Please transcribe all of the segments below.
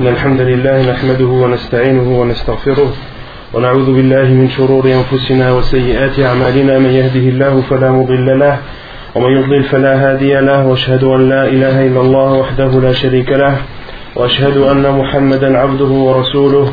إن الحمد لله نحمده ونستعينه ونستغفره ونعوذ بالله من شرور أنفسنا وسيئات أعمالنا. من يهده الله فلا مضل له ومن يضلل فلا هادي له وأشهد أن لا إله إلا الله وحده لا شريك له وأشهد أن محمدا عبده ورسوله.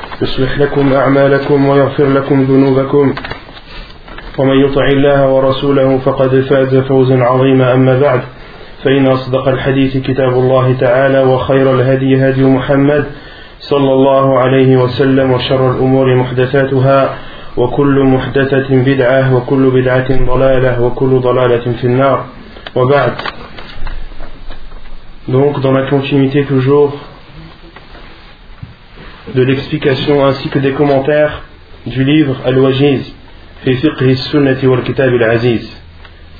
يصلح لكم أعمالكم ويغفر لكم ذنوبكم. ومن يطع الله ورسوله فقد فاز فوزا عظيما. أما بعد فإن أصدق الحديث كتاب الله تعالى وخير الهدي هدي محمد صلى الله عليه وسلم وشر الأمور محدثاتها وكل محدثة بدعة وكل بدعة ضلالة وكل ضلالة في النار. وبعد. Donc dans la continuité toujours de l'explication ainsi que des commentaires du livre Al-Wajiz fi sunnati wal kitab al-aziz.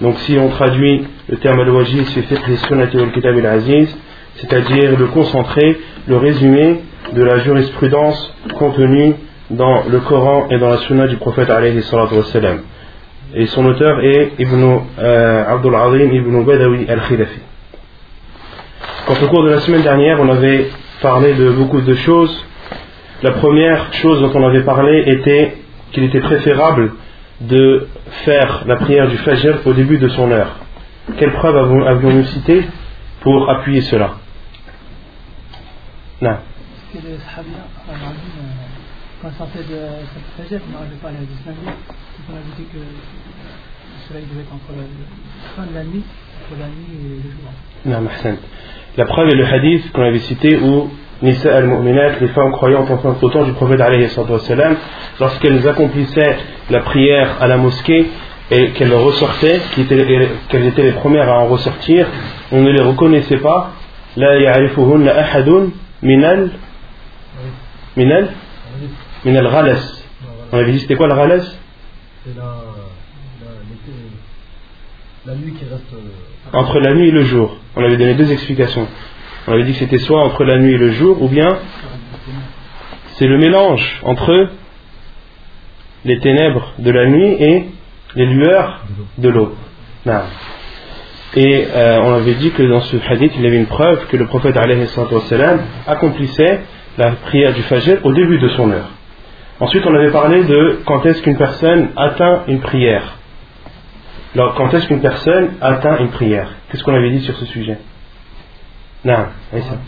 Donc si on traduit le terme Al-Wajiz fi sunnati wal kitab al-aziz, c'est-à-dire le concentré, le résumé de la jurisprudence contenue dans le Coran et dans la sunna du prophète alayhi wassalam. Et son auteur est Ibn euh, Abdul Azim Ibn Badawi al-Khilafi. Quand au cours de la semaine dernière, on avait parlé de beaucoup de choses la première chose dont on avait parlé était qu'il était préférable de faire la prière du Fajr au début de son heure. Quelle preuve avions-nous cité pour appuyer cela Non. que les Sahabia, quand on fait de cette Fajr, on n'arrivait pas à la distinguer. On a dit que le soleil devait être entre la fin de la nuit, entre la nuit et le jour. Non. La preuve est le hadith qu'on avait cité où Nisa al-Mu'minat, les femmes croyantes au temps du prophète lorsqu'elles accomplissaient la prière à la mosquée et qu'elles ressortaient, qu'elles étaient les premières à en ressortir, on ne les reconnaissait pas. La ya'rifuhunna ahadun minal minal minal ghalas. On avait dit c'était quoi le ghalas? C'est la, la, la, nuit qui reste. Entre la nuit et le jour. On avait donné deux explications. On avait dit que c'était soit entre la nuit et le jour, ou bien c'est le mélange entre les ténèbres de la nuit et les lueurs de l'eau. Et euh, on avait dit que dans ce hadith, il y avait une preuve que le prophète accomplissait la prière du Fajr au début de son heure. Ensuite, on avait parlé de quand est-ce qu'une personne atteint une prière. Alors, quand est-ce qu'une personne atteint une prière? Qu'est-ce qu'on avait dit sur ce sujet? نعم عيسى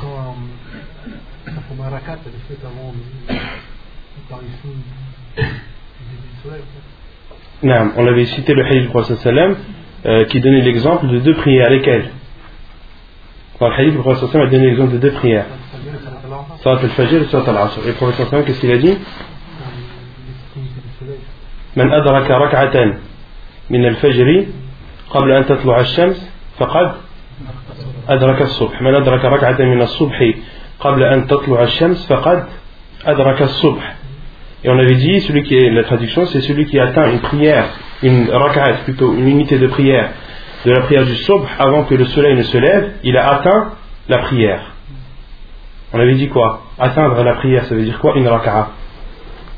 نعم on avait cité le hadith du prophète sallam euh, qui donnait l'exemple de deux prières lesquelles dans le hadith du prophète sallam a donné l'exemple de deux prières Salat al-Fajr et Salat al-Asr et le prophète sallam qu'est-ce qu'il a dit من أدرك ركعة من الفجر قبل أن تطلع الشمس فقد أدرك الصبح من أدرك ركعة من الصبح قبل أن تطلع الشمس فقد أدرك الصبح Et on avait dit, celui qui est, la traduction, c'est celui qui atteint une prière, une rak'at, plutôt une unité de prière, de la prière du subh avant que le soleil ne se lève, il a atteint la prière. On avait dit quoi Atteindre la prière, ça veut dire quoi Une rak'a.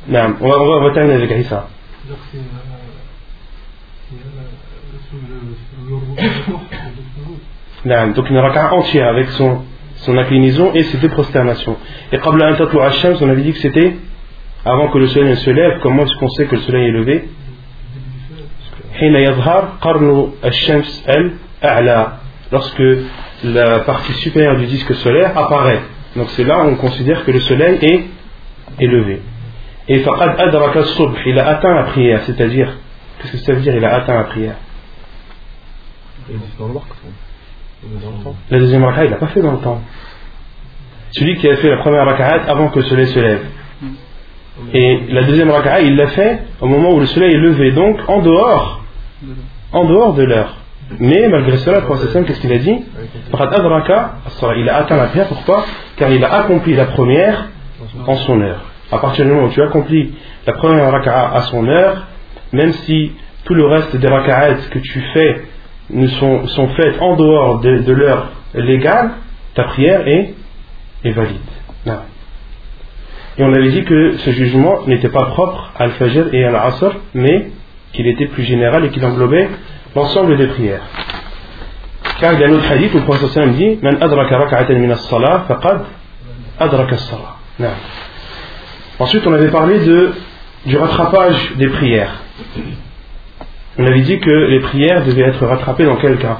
On va, on va, on va terminer avec Issa. donc une raka'a entière avec son, son inclinaison et ses deux prosternations. Et Qabla Antatlu Hashams, on avait dit que c'était avant que le soleil ne se lève. Comment est-ce qu'on sait que le soleil est levé Lorsque la partie supérieure du disque solaire apparaît. Donc c'est là où on considère que le soleil est élevé. Et Faqad Adraka Subh, il a atteint la prière, c'est-à-dire, qu'est-ce que ça veut dire il a atteint la prière? La deuxième raka'a, il l'a pas fait dans le temps. Celui qui a fait la première raka'a avant que le soleil se lève. Et la deuxième raka'a, il l'a fait au moment où le soleil est levé, donc en dehors, en dehors de l'heure. Mais malgré cela, le prophète qu'est-ce qu'il a dit? Il a atteint la prière, pourquoi? Car il a accompli la première en son heure. à partir du moment où tu accomplis la première raka'a à son heure, même si tout le reste des raka'at que tu fais ne sont, sont faites en dehors de, l'heure légale, ta prière est, est valide. Non. Et on avait dit que ce jugement n'était pas propre à Al-Fajr et à l'Asr, mais qu'il était plus général et qu'il englobait l'ensemble des prières. Car il y a un autre hadith où le prophète dit Man adraka raka'atan min as-salah faqad adraka as-salah. Ensuite, on avait parlé de, du rattrapage des prières. On avait dit que les prières devaient être rattrapées dans quel cas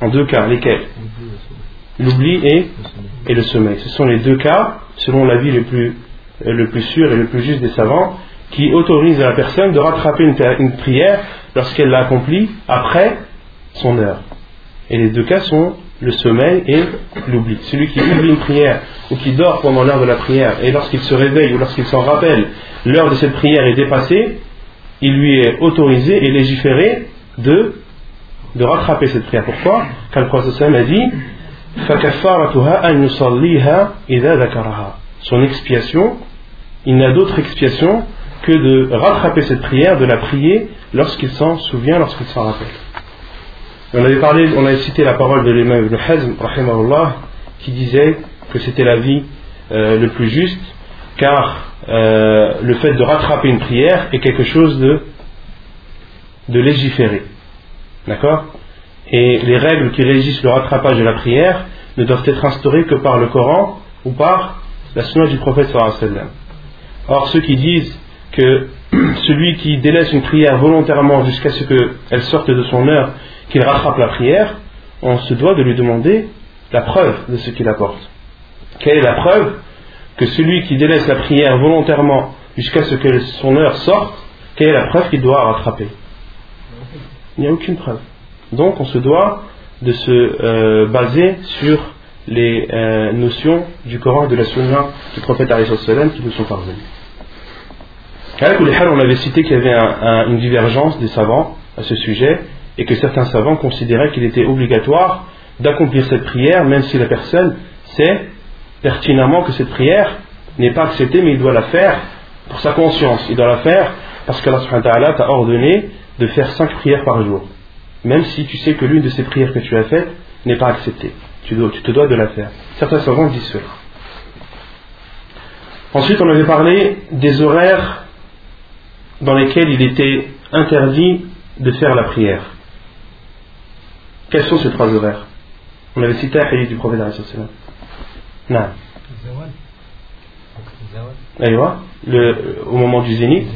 En deux cas, lesquels L'oubli et, le sommeil. Ce sont les deux cas, selon l'avis le plus, le plus sûr et le plus juste des savants, qui autorisent à la personne de rattraper une, une prière lorsqu'elle l'a accomplie après son heure. Et les deux cas sont le sommeil et l'oubli. Celui qui oublie une prière ou qui dort pendant l'heure de la prière et lorsqu'il se réveille ou lorsqu'il s'en rappelle, l'heure de cette prière est dépassée, il lui est autorisé et légiféré de, rattraper cette prière. Pourquoi? Car le prophète a dit Son expiation, il n'a d'autre expiation que de rattraper cette prière, de la prier lorsqu'il s'en souvient, lorsqu'il s'en rappelle. On avait parlé, on avait cité la parole de l'imam Ibn Hazm, qui disait que c'était la vie euh, le plus juste, car euh, le fait de rattraper une prière est quelque chose de, légiféré. D'accord? Et les règles qui régissent le rattrapage de la prière ne doivent être instaurées que par le Coran ou par la sunna du prophète sallam. Or, ceux qui disent que celui qui délaisse une prière volontairement jusqu'à ce qu'elle sorte de son heure qu'il rattrape la prière, on se doit de lui demander la preuve de ce qu'il apporte. Quelle est la preuve? Que celui qui délaisse la prière volontairement jusqu'à ce que son heure sorte, quelle est la preuve qu'il doit rattraper? Il n'y a aucune preuve. Donc on se doit de se euh, baser sur les euh, notions du Coran et de la Sunna du prophète qui nous sont parvenues. On avait cité qu'il y avait une divergence des savants à ce sujet et que certains savants considéraient qu'il était obligatoire d'accomplir cette prière, même si la personne sait pertinemment que cette prière n'est pas acceptée, mais il doit la faire pour sa conscience. Il doit la faire parce que Allah t'a ordonné de faire cinq prières par jour. Même si tu sais que l'une de ces prières que tu as faites n'est pas acceptée. Tu, te dois de la faire. Certains savants disent cela. Ensuite, on avait parlé des horaires dans lesquels il était interdit de faire la prière. Quels sont ces trois horaires? On avait cité un hadith du prophète Non. Aïwa, le, au moment du zénith.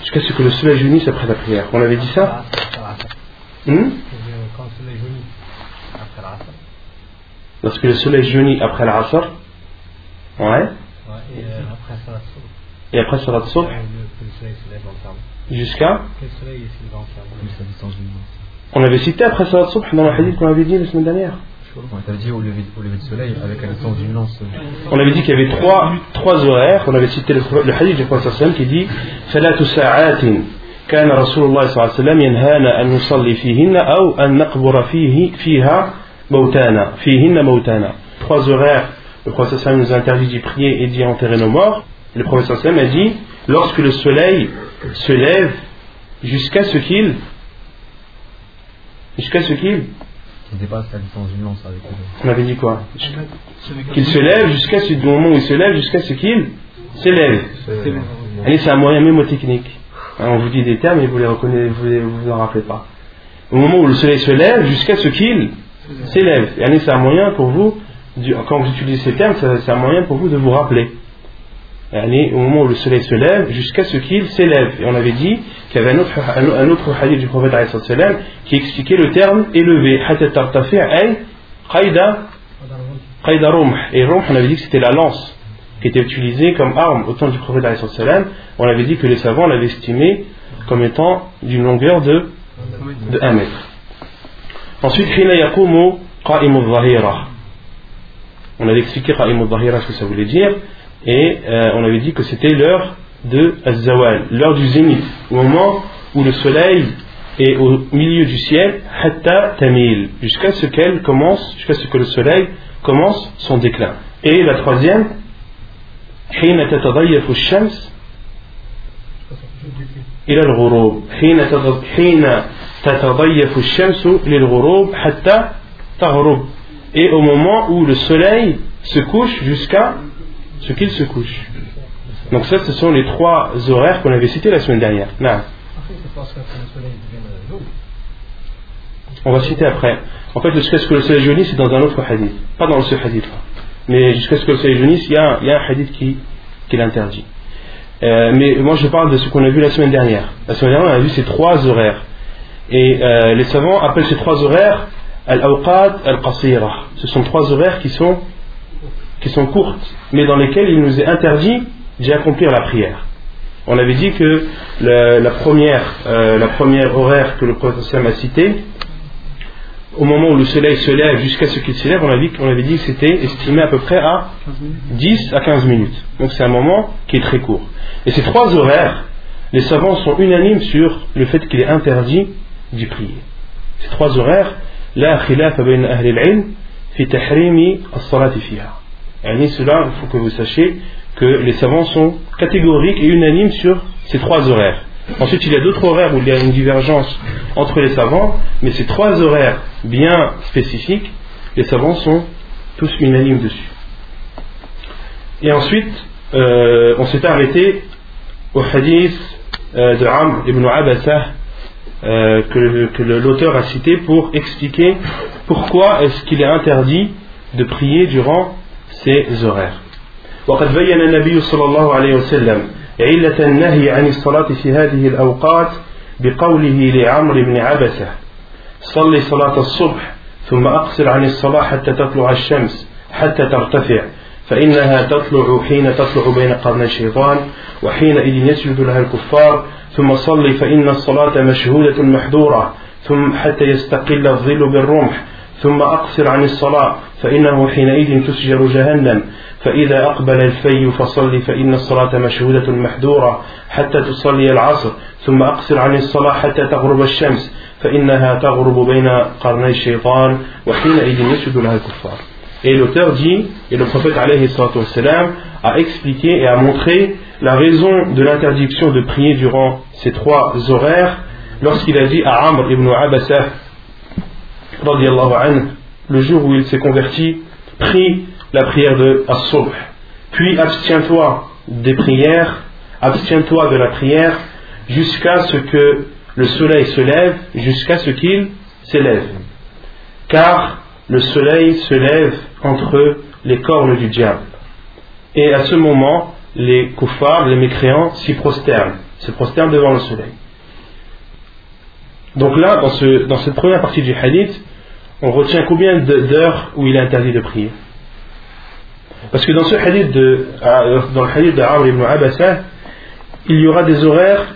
Jusqu'à ce que le soleil jaunisse après la prière. On avait dit ça hmm? Lorsque le soleil jaunit après l'asr, ouais. Et après Salat Subh Jusqu'à On avait cité après Salat Subh dans le hadith qu'on avait dit la semaine dernière. On avait dit au lever, de soleil avec la distance d'une lance. On avait dit qu'il y avait trois, trois horaires. On avait cité le, le hadith du Prophète qui dit ثلاث ساعات كان رسول الله صلى الله عليه وسلم ينهانا أن نصلي فيهن أو أن نقبر فيه فيها موتانا فيهن موتانا trois horaires le prophète nous interdit d'y prier et d'y enterrer nos morts le professeur Sam a dit lorsque le soleil se lève jusqu'à ce qu'il jusqu'à ce qu'il dépasse la distance d'une lance avec On avait dit quoi Qu'il se lève jusqu'à ce moment où il se lève jusqu'à ce qu'il s'élève. C'est un moyen mémotechnique. Hein, on vous dit des termes et vous les reconnaissez, vous ne vous, en rappelez pas. Au moment où le soleil se lève jusqu'à ce qu'il s'élève. C'est un moyen pour vous, quand vous utilisez ces termes, c'est un moyen pour vous de vous rappeler au moment où le soleil se lève, jusqu'à ce qu'il s'élève. Et on avait dit qu'il y avait un autre, un autre hadith du prophète qui expliquait le terme élevé. Et on avait dit que c'était la lance qui était utilisée comme arme au temps du prophète On avait dit que les savants l'avaient estimé comme étant d'une longueur de, de 1 mètre. Ensuite, on avait expliqué ce que ça voulait dire et euh, on avait dit que c'était l'heure de Azawal, l'heure du zénith, au moment où le soleil et au milieu du ciel hatta tamil jusqu'à ce qu'elle commence jusqu'à ce que le soleil commence son déclin et la troisième حين تتضيف الشمس إلى الغروب حين حين تتضيف الشمس للغروب حتى تغرب et au moment où le soleil se couche jusqu'à ce qu'il se couche donc ça ce sont les trois horaires qu'on avait cités la semaine dernière non. On va citer après. En fait, jusqu'à ce que le soleil jaunisse, c'est dans un autre hadith. Pas dans ce hadith-là. Mais jusqu'à ce que le soleil jaunisse, il y a, un hadith qui, l'interdit. Euh, mais moi, je parle de ce qu'on a vu la semaine dernière. La semaine dernière, on a vu ces trois horaires. Et euh, les savants appellent ces trois horaires al-awqat al-qasira. Ce sont trois horaires qui sont, qui sont courtes, mais dans lesquels il nous est interdit d'y accomplir la prière. On avait dit que la, première, euh, la première horaire que le prophète a cité, au moment où le soleil se lève jusqu'à ce qu'il s'élève, on, avait, on avait dit que c'était estimé à peu près à 10 à 15 minutes. Donc c'est un moment qui est très court. Et ces trois horaires, les savants sont unanimes sur le fait qu'il est interdit d'y prier. Ces trois horaires, la khilaf fi tahrimi as-salati fiha. Et cela, il faut que vous sachiez que les savants sont catégoriques et unanimes sur ces trois horaires. Ensuite, il y a d'autres horaires où il y a une divergence entre les savants, mais ces trois horaires bien spécifiques, les savants sont tous unanimes dessus. Et ensuite, euh, on s'est arrêté au hadith euh, de Amr ibn Abasa euh, que, l'auteur a cité pour expliquer pourquoi est-ce qu'il est interdit de prier durant ces horaires. وقد بين النبي صلى الله عليه وسلم علة النهي عن الصلاة في هذه الأوقات بقوله لعمر بن عبسة صل صلاة الصبح ثم أقصر عن الصلاة حتى تطلع الشمس حتى ترتفع فإنها تطلع حين تطلع بين قرن الشيطان وحينئذ يسجد لها الكفار ثم صل فإن الصلاة مشهودة محذورة ثم حتى يستقل الظل بالرمح ثم أقصر عن الصلاة فإنه حينئذ تسجر جهنم. فإذا أقبل الفي فصل فإن الصلاة مشهودة محذورة حتى تصلي العصر. ثم أقصر عن الصلاة حتى تغرب الشمس فإنها تغرب بين قرني الشيطان وحينئذ يسجد لها الكفار. Et l'auteur dit, et le prophète alayhi a expliqué et a montré la raison de l'interdiction de prier durant ces trois horaires lorsqu'il a dit à Amr ibn Abasa le jour où il s'est converti, prie la prière de As-Subh. Puis abstiens-toi des prières, abstiens-toi de la prière jusqu'à ce que le soleil se lève, jusqu'à ce qu'il s'élève. Car le soleil se lève entre les cornes du diable. Et à ce moment, les koufars, les mécréants, s'y prosternent, se prosternent devant le soleil. Donc là, dans, ce, dans cette première partie du hadith, on retient combien d'heures où il est interdit de prier Parce que dans ce hadith de, euh, dans le hadith d'Amr ibn Abasa, il y aura des horaires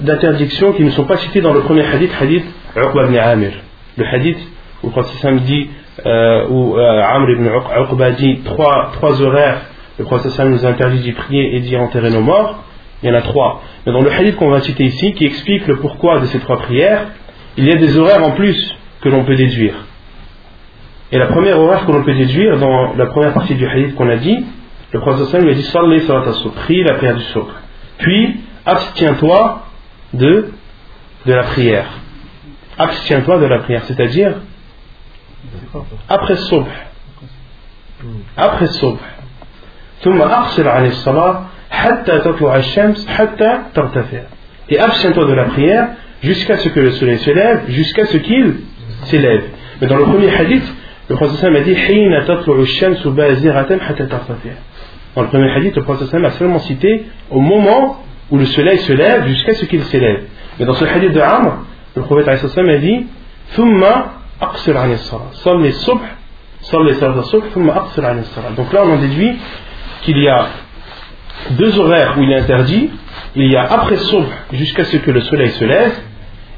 d'interdiction qui ne sont pas cités dans le premier hadith, hadith Uqba ibn Amir. Le hadith où le prophète dit, euh, où euh, Amr ibn Uqba dit trois, trois horaires, le prophète nous interdit d'y prier et d'y enterrer nos morts. Il y en a trois. Mais dans le hadith qu'on va citer ici, qui explique le pourquoi de ces trois prières, il y a des horaires en plus que l'on peut déduire. Et la première horaire que l'on peut déduire dans la première partie du hadith qu'on a dit, le prophète lui a dit Salli salat prie la prière du souk. Puis, abstiens-toi de, de la prière. Abstiens-toi de la prière, c'est-à-dire après souk. Après souk. ثم أقصر عن الصلاة et abstiens-toi de la prière jusqu'à ce que le soleil se lève, jusqu'à ce qu'il s'élève. Mais dans le premier hadith, le prophète a dit Dans le premier hadith, le prophète a seulement cité au moment où le soleil se lève jusqu'à ce qu'il s'élève. Mais dans ce hadith de Amr, le prophète a dit Donc là, on en déduit qu'il y a deux horaires où il est interdit. Il y a après Subh jusqu'à ce que le soleil se lève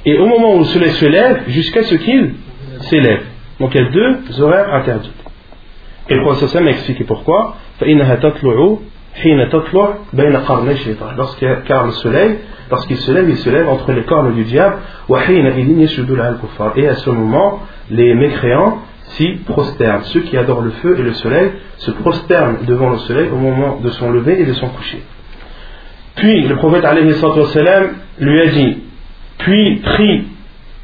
et au moment où le soleil se lève, jusqu'à ce qu'il s'élève. Donc il y a deux horaires interdits. Et le prophète a expliqué pourquoi. Car le soleil, lorsqu'il se lève, il se lève entre les cornes du diable. Et à ce moment, les mécréants s'y prosternent. Ceux qui adorent le feu et le soleil se prosternent devant le soleil au moment de son lever et de son coucher. Puis le prophète lui a dit Puis prie,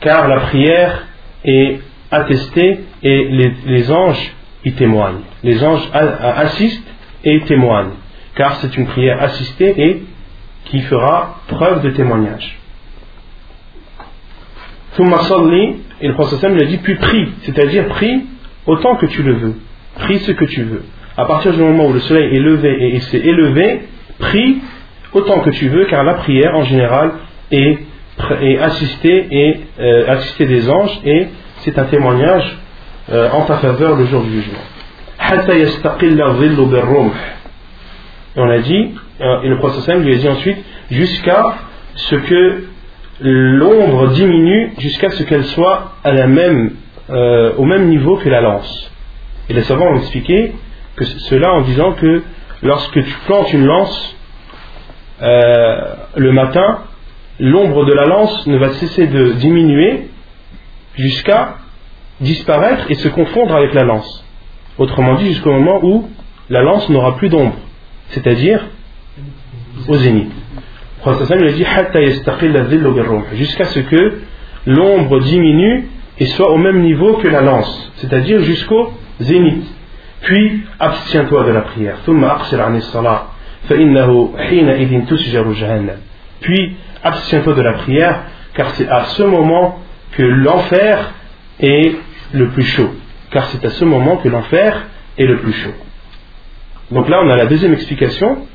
car la prière est attestée et les, les anges y témoignent. Les anges assistent et témoignent car c'est une prière assistée et qui fera preuve de témoignage. Et le prophète lui a dit puis prie, c'est-à-dire prie autant que tu le veux, prie ce que tu veux. À partir du moment où le soleil est levé et s'est élevé, prie autant que tu veux, car la prière en général est, assistée et euh, assistée des anges et c'est un témoignage euh, en ta faveur le jour du jugement. Et on a dit, euh, et le prophète lui a dit ensuite, jusqu'à ce que l'ombre diminue, jusqu'à ce qu'elle soit euh, au même niveau que la lance. Et les savants ont expliqué que cela en disant que lorsque tu plantes une lance euh, le matin, l'ombre de la lance ne va cesser de diminuer jusqu'à disparaître et se confondre avec la lance. Autrement dit, jusqu'au moment où la lance n'aura plus d'ombre c'est-à-dire au zénith. Prophète dit jusqu'à ce que l'ombre diminue et soit au même niveau que la lance, c'est-à-dire jusqu'au zénith. Puis abstiens-toi de la prière. Puis abstiens-toi de la prière, car c'est à ce moment que l'enfer est le plus chaud. Car c'est à ce moment que l'enfer est le plus chaud. Donc là, on a la deuxième explication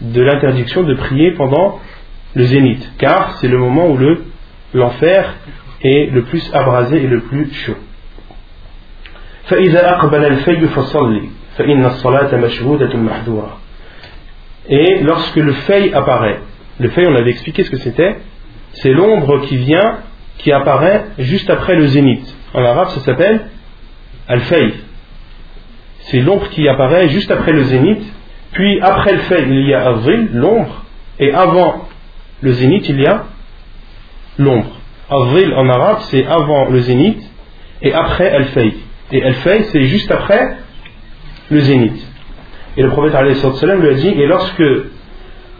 de l'interdiction de prier pendant le zénith, car c'est le moment où l'enfer est le plus abrasé et le plus chaud. Et lorsque le feuille apparaît, le feuille on avait expliqué ce que c'était, c'est l'ombre qui vient, qui apparaît juste après le zénith. En arabe ça s'appelle al-fayl c'est l'ombre qui apparaît juste après le zénith, puis après le fait il y a avril, l'ombre, et avant le zénith il y a l'ombre. Avril en arabe c'est avant le zénith et après el fay Et el fay c'est juste après le zénith. Et le prophète lui a dit, et lorsque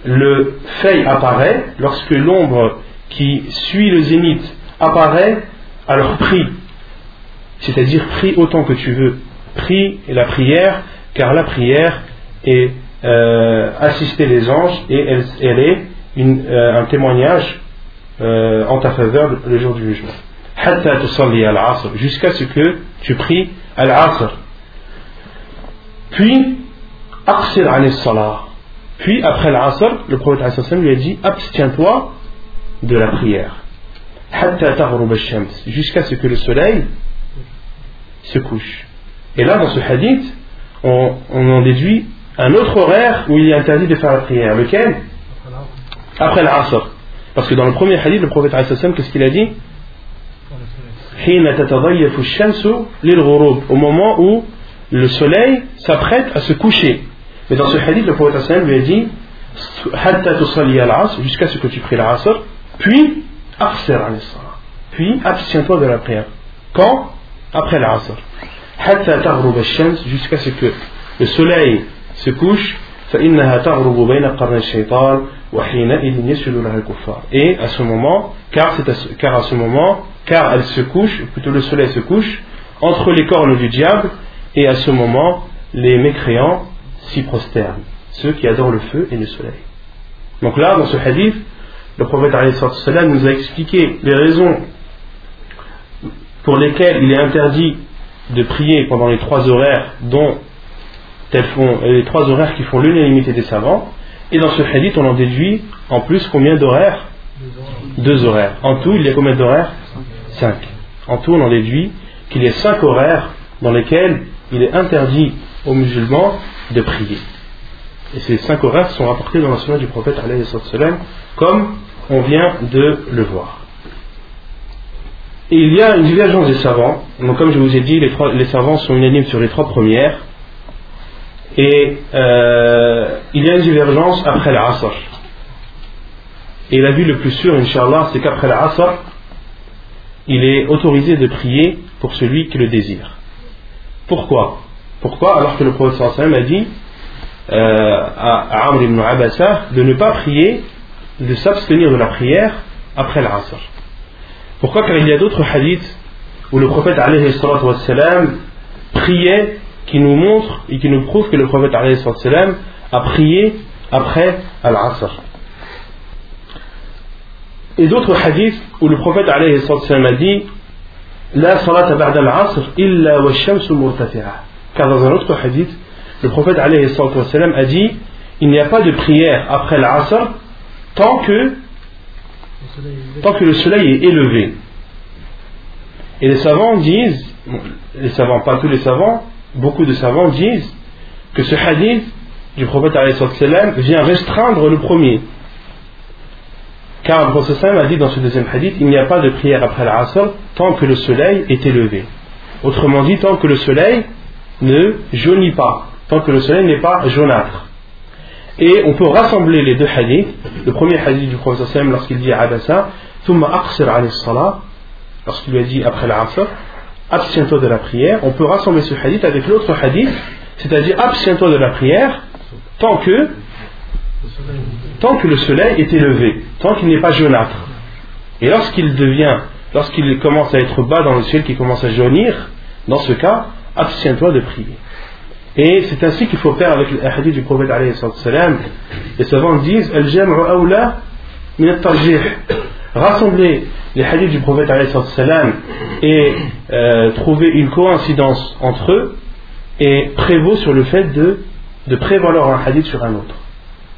le fay apparaît, lorsque l'ombre qui suit le zénith apparaît, alors prie. C'est-à-dire prie autant que tu veux prie la prière, car la prière est euh, assister les anges et elle, est euh, un témoignage euh, en ta faveur le jour du jugement. Jusqu'à ce que tu pries al-asr. Puis, puis après l'asr, le prophète lui a dit abstiens-toi de la prière. Jusqu'à ce que le soleil se couche. Et là, dans ce hadith, on, en déduit un autre horaire où il est interdit de faire la prière. Lequel? Après l'Asr. Parce que dans le premier hadith, le prophète qu'est-ce qu'il a dit? Au moment où le soleil s'apprête à se coucher. Mais dans ce hadith, le prophète lui a dit jusqu'à ce que tu pries l'Asr, puis puis abstiens-toi de la prière. Quand? Après l'Asr jusqu'à ce que le soleil se couche et à ce moment car, car à ce moment car elle se couche plutôt le soleil se couche entre les cornes du diable et à ce moment les mécréants s'y prosternent ceux qui adorent le feu et le soleil. Donc là dans ce hadith le prophète nous a expliqué les raisons pour lesquelles il est interdit de prier pendant les trois horaires dont font, euh, les trois horaires qui font l'unanimité des savants. Et dans ce hadith, on en déduit en plus combien d'horaires Deux horaires. En tout, il y a combien d'horaires Cinq. En tout, on en déduit qu'il y a cinq horaires dans lesquels il est interdit aux musulmans de prier. Et ces cinq horaires sont rapportés dans la sunna du prophète comme on vient de le voir. Et il y a une divergence des savants. Donc, comme je vous ai dit, les, savants sont unanimes sur les trois premières. Et euh, il y a une divergence après l'Asr. Et l'avis le plus sûr, Inch'Allah, c'est qu'après l'Asr, il est autorisé de prier pour celui qui le désire. Pourquoi? Pourquoi? Alors que le prophète a dit euh, à Amr ibn Abasa de ne pas prier, de s'abstenir de la prière après l'Asr. Pourquoi? Car il y a d'autres hadiths où le prophète priait qui nous montre et qui nous prouve que le prophète a prié après Al-Asr. Et d'autres hadiths où le prophète a dit La salat ba'da al-asr illa wa shamsu murtafi'a. Car dans un autre hadith, le prophète a dit Il n'y a pas de prière après l'Asr tant que, tant que le soleil est élevé. Et les savants disent, les savants, pas tous les savants, beaucoup de savants disent que ce hadith du prophète vient restreindre le premier. Car le prophète a dit dans ce deuxième hadith il n'y a pas de prière après l'Asr tant que le soleil est élevé. Autrement dit, tant que le soleil ne jaunit pas, tant que le soleil n'est pas jaunâtre. Et on peut rassembler les deux hadiths. Le premier hadith du prophète lorsqu'il dit à Abassa, lorsqu'il lui a dit après l'Asr, abstiens-toi de la prière, on peut rassembler ce hadith avec l'autre hadith, c'est-à-dire abstiens-toi de la prière tant que, tant que le soleil est élevé, tant qu'il n'est pas jaunâtre. Et lorsqu'il devient, lorsqu'il commence à être bas dans le ciel, qu'il commence à jaunir, dans ce cas, abstiens-toi de prier. Et c'est ainsi qu'il faut faire avec le hadith du prophète Les savants disent Rassembler les hadiths du prophète et euh, trouver une coïncidence entre eux et prévaut sur le fait de, prévaloir un hadith sur un autre.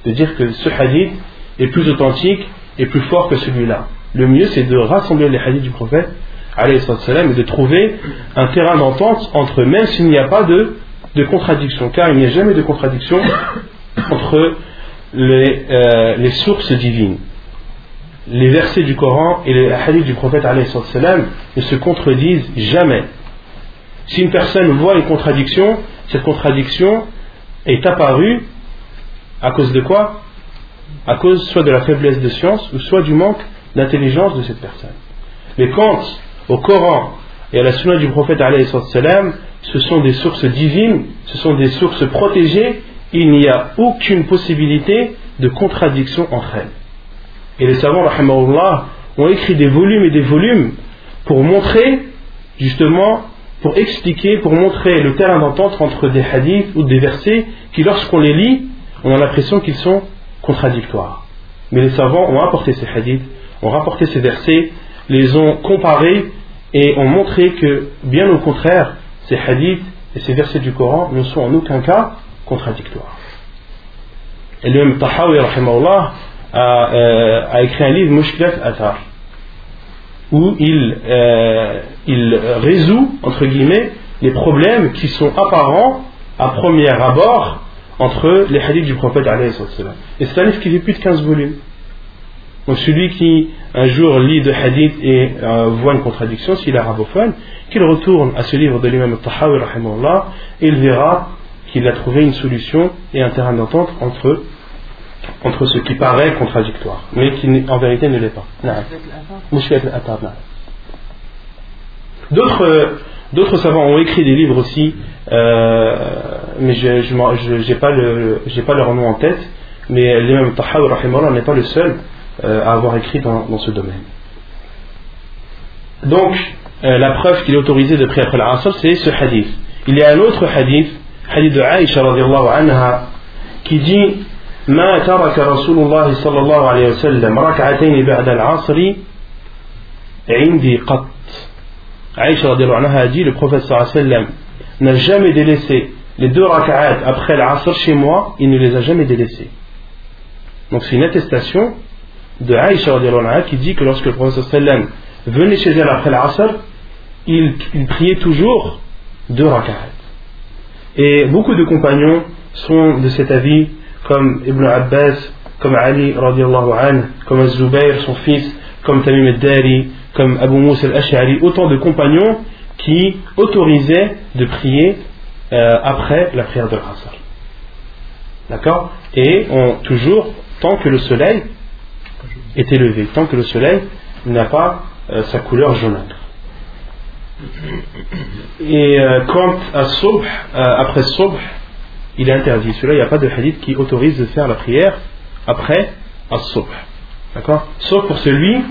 De dire que ce hadith est plus authentique et plus fort que celui-là. Le mieux c'est de rassembler les hadiths du prophète et de trouver un terrain d'entente entre eux, même s'il n'y a pas de, contradiction, car il n'y a jamais de contradiction entre les, euh, les sources divines les versets du Coran et les hadiths du prophète ne se contredisent jamais. Si une personne voit une contradiction, cette contradiction est apparue à cause de quoi? À cause soit de la faiblesse de science ou soit du manque d'intelligence de cette personne. Mais quant au Coran et à la sunna du prophète ce sont des sources divines, ce sont des sources protégées, il n'y a aucune possibilité de contradiction entre elles. Et les savants, ont écrit des volumes et des volumes pour montrer, justement, pour expliquer, pour montrer le terrain d'entente entre des hadiths ou des versets qui, lorsqu'on les lit, on a l'impression qu'ils sont contradictoires. Mais les savants ont apporté ces hadiths, ont rapporté ces versets, les ont comparés et ont montré que, bien au contraire, ces hadiths et ces versets du Coran ne sont en aucun cas contradictoires. Et le Tahawi, a, euh, a écrit un livre, Mushkilat Athar, où il, euh, il résout, entre guillemets, les problèmes qui sont apparents à premier abord entre les hadiths du prophète. Et c'est un livre qui fait plus de 15 volumes. Donc celui qui un jour lit de hadith et euh, voit une contradiction, s'il est arabophone, qu'il retourne à ce livre de l'imam al-Tahawi, et il verra qu'il a trouvé une solution et un terrain d'entente entre entre ce qui paraît contradictoire, mais qui en vérité ne l'est pas. D'autres, d'autres savants ont écrit des livres aussi, euh, mais je n'ai pas, le, pas leur nom en tête, mais l'imam Tahawi n'est pas le seul euh, à avoir écrit dans, ce domaine. Donc, euh, la preuve qu'il est autorisé de prier après l'Asr, c'est ce hadith. Il y a un autre hadith, hadith de Aïcha anha, qui dit ما ترك رسول الله صلى الله عليه وسلم ركعتين بعد العصر عندي قط Aïcha anha a dit le prophète sallam n'a jamais délaissé les deux raka'at après l'asr chez moi il ne les a jamais délaissés donc c'est une attestation de Aïcha anha qui dit que lorsque le prophète sallam venait chez elle après l'asr il, il priait toujours deux raka'at et beaucoup de compagnons sont de cet avis comme Ibn Abbas, comme Ali anhu, comme Zubayr, son fils, comme Tamim al-Dari, comme Abu Moussa al-Ash'ari, autant de compagnons qui autorisaient de prier euh, après la prière de l'Asr. D'accord? Et toujours, tant que le soleil est élevé, tant que le soleil n'a pas euh, sa couleur jaunâtre. Et euh, quant à Subh, euh, après Subh, il est interdit. Celui-là, il n'y a pas de hadith qui autorise de faire la prière après As-Subh. D'accord? Sauf pour celui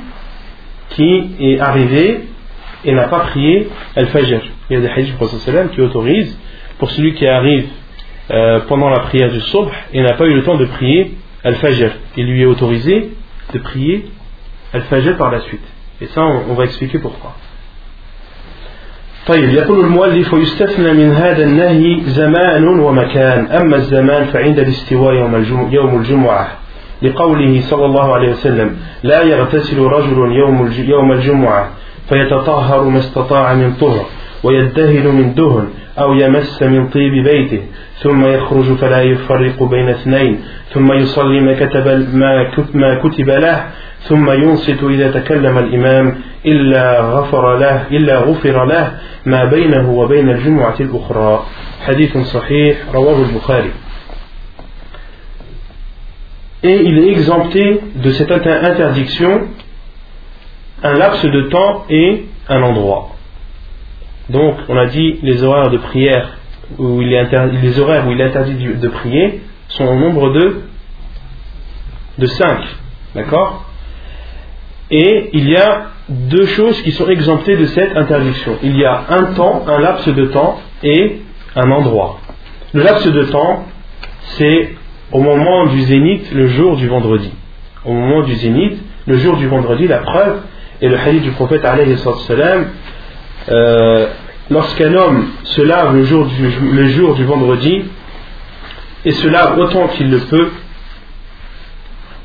qui est arrivé et n'a pas prié Al-Fajr. Il y a des hadiths du Prophète qui autorisent pour celui qui arrive euh, pendant la prière du Subh et n'a pas eu le temps de prier Al-Fajr. Il lui est autorisé de prier Al-Fajr par la suite. Et ça, on, on va expliquer pourquoi. طيب يقول المؤلف ويستثنى من هذا النهي زمان ومكان أما الزمان فعند الاستواء يوم الجمعة, لقوله صلى الله عليه وسلم لا يغتسل رجل يوم الجمعة فيتطهر ما استطاع من طهر ويدهن من دهن أو يمس من طيب بيته ثم يخرج فلا يفرق بين اثنين ثم يصلي ما كتب ما كتب له ثم ينصت إذا تكلم الإمام إلا غفر له إلا غفر له ما بينه وبين الجمعة الأخرى حديث صحيح رواه البخاري Et il est exempté de cette interdiction un laps de temps et un endroit. Donc, on a dit les horaires de prière où il est les horaires où il est interdit de prier sont au nombre de de 5. D'accord? Et il y a deux choses qui sont exemptées de cette interdiction. Il y a un temps, un laps de temps et un endroit. Le laps de temps, c'est au moment du zénith, le jour du vendredi. Au moment du zénith, le jour du vendredi, la preuve est le hadith du prophète alayhi salam, euh, lorsqu'un homme se lave le jour, du, vendredi et se lave autant qu'il le peut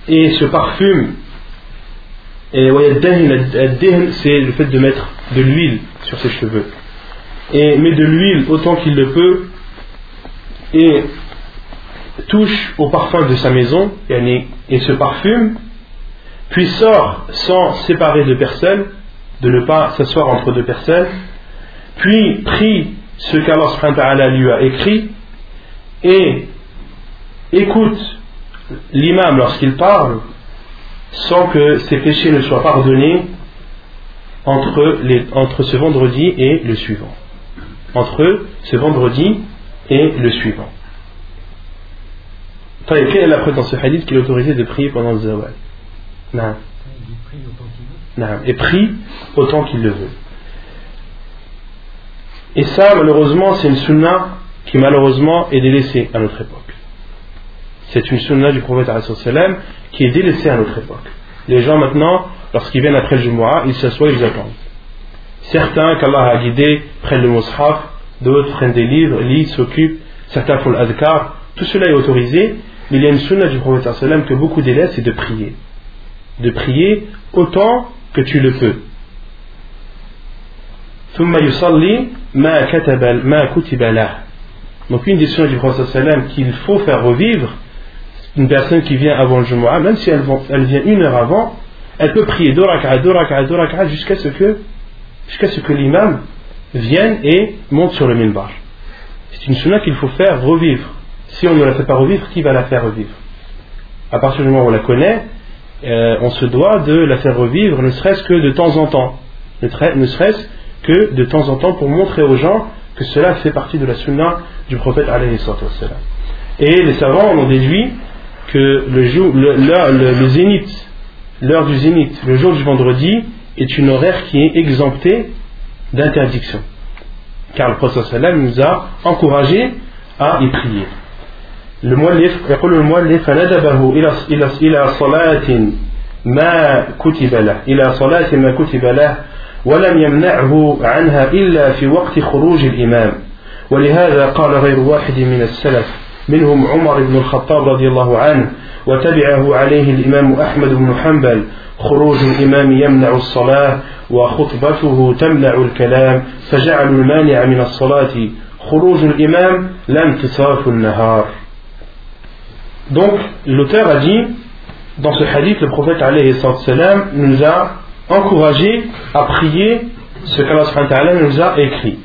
et se parfume et c'est le fait de mettre de l'huile sur ses cheveux. Et met de l'huile autant qu'il le peut et touche au parfum de sa maison et se parfume puis sort sans séparer de personne de ne pas s'asseoir entre deux personnes puis prie ce qu'Allah lui a écrit et écoute l'imam lorsqu'il parle sans que ses péchés ne soient pardonnés entre, entre ce vendredi et le suivant. Entre ce vendredi et le suivant. Quelle est la preuve dans ce hadith qu'il est autorisé de prier pendant le zawal? Non. Et prie autant qu'il le veut. Et ça, malheureusement, c'est une sunna qui malheureusement est délaissée à notre époque. C'est une sunna du prophète qui est délaissée à notre époque. Les gens maintenant, lorsqu'ils viennent après le Jumu'ah, ils s'assoient, ils attendent. Certains qu'Allah a guidés prennent le mushaf, d'autres prennent des livres, lisent, s'occupent, certains font l'adkar. Tout cela est autorisé, mais il y a une sunna du prophète que beaucoup délaissent, c'est de prier. De prier autant que tu le peux. Donc une des sunnas du prophète qu'il faut faire revivre, une personne qui vient avant le Jumu'ah, même si elle, vient une heure avant, elle peut prier rak'ah, deux rak'ah jusqu'à ce que, jusqu'à ce que l'imam vienne et monte sur le minbar. C'est une sunna qu'il faut faire revivre. Si on ne la fait pas revivre, qui va la faire revivre? À partir du moment où on la connaît, euh, on se doit de la faire revivre, ne serait-ce que de temps en temps. Ne serait-ce que de temps en temps pour montrer aux gens que cela fait partie de la sunna du prophète Et les savants ont déduit que le, jour, le, zénith, l'heure du zénith, le jour du vendredi, est une horaire qui est exemptée d'interdiction. Car le prophète nous a encouragé à y prier. Muallif يقول المؤلف فندبه إلى إلى إلى صلاة ما كتب له إلى صلاة ما كتب له ولم يمنعه عنها إلا في وقت خروج الإمام. ولهذا قال غير واحد من السلف منهم عمر بن الخطاب رضي الله عنه وتبعه عليه الإمام أحمد بن حنبل خروج الإمام يمنع الصلاة وخطبته تمنع الكلام فجعلوا المانع من الصلاة. خروج الإمام لانتصاف النهار. Donc, l'auteur a dit, dans ce hadith, le prophète nous a encouragé à prier ce qu'Allah nous a écrit.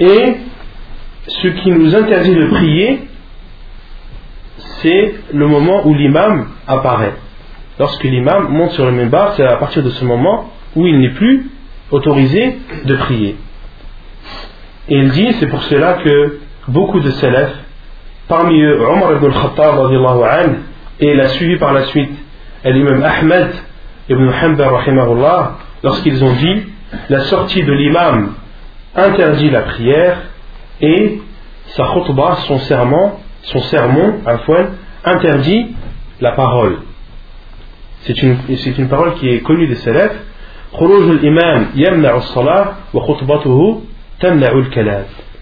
Et ce qui nous interdit de prier, c'est le moment où l'imam apparaît. Lorsque l'imam monte sur le minbar, c'est à partir de ce moment où il n'est plus autorisé de prier. Et il dit, c'est pour cela que beaucoup de salafs, parmi eux Omar ibn al-Khattab et l'a suivi par la suite l'imam Ahmed ibn Hanbal lorsqu'ils ont dit la sortie de l'imam interdit la prière et sa khutbah, son serment, son sermon, interdit la parole. C'est une, une parole qui est connue des salafs.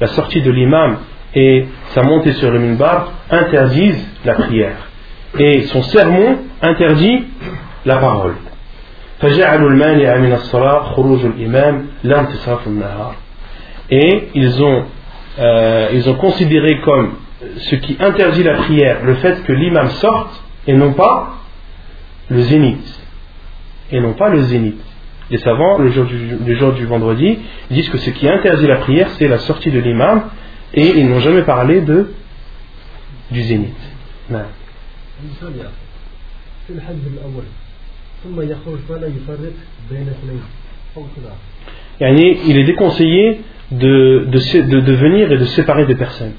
La sortie de l'imam et sa montée sur le minbar interdisent la prière. Et son sermon interdit la parole. Et ils ont, euh, ils ont considéré comme ce qui interdit la prière le fait que l'imam sorte et non pas le zénith. Et non pas le zénith. Les savants, le jour du, le jour du vendredi, disent que ce qui interdit la prière, c'est la sortie de l'imam et ils n'ont jamais parlé de, du zénith. Non. il est déconseillé de, de, venir et de séparer des personnes.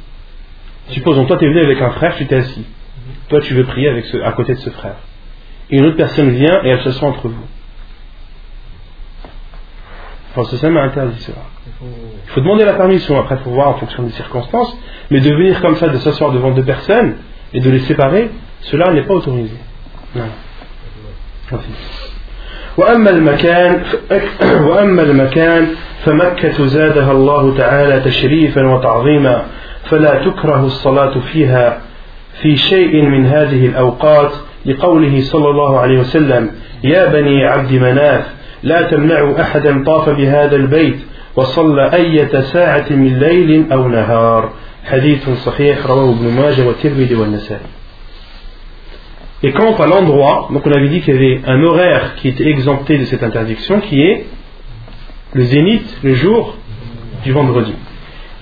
Supposons, toi tu es venu avec un frère, tu t'es assis. Toi tu veux prier avec ce, à côté de ce frère. Et une autre personne vient et elle se sent entre vous. Enfin, ça m'a interdit cela. Il faut demander la permission, après il faut voir en fonction des circonstances, mais de venir comme ça, de s'asseoir devant deux personnes et de les séparer, cela n'est pas autorisé. Non. فلا تكره الصلاة فيها في شيء من هذه الأوقات لقوله صلى الله عليه وسلم يا بني عبد مناف لا تمنعوا أحدا طاف بهذا البيت وصلى أية ساعة من ليل أو نهار حديث صحيح رواه ابن ماجه والترمذي والنسائي Et quant à l'endroit, donc on avait dit qu'il y avait un horaire qui était exempté de cette interdiction, qui est le zénith, le jour du vendredi.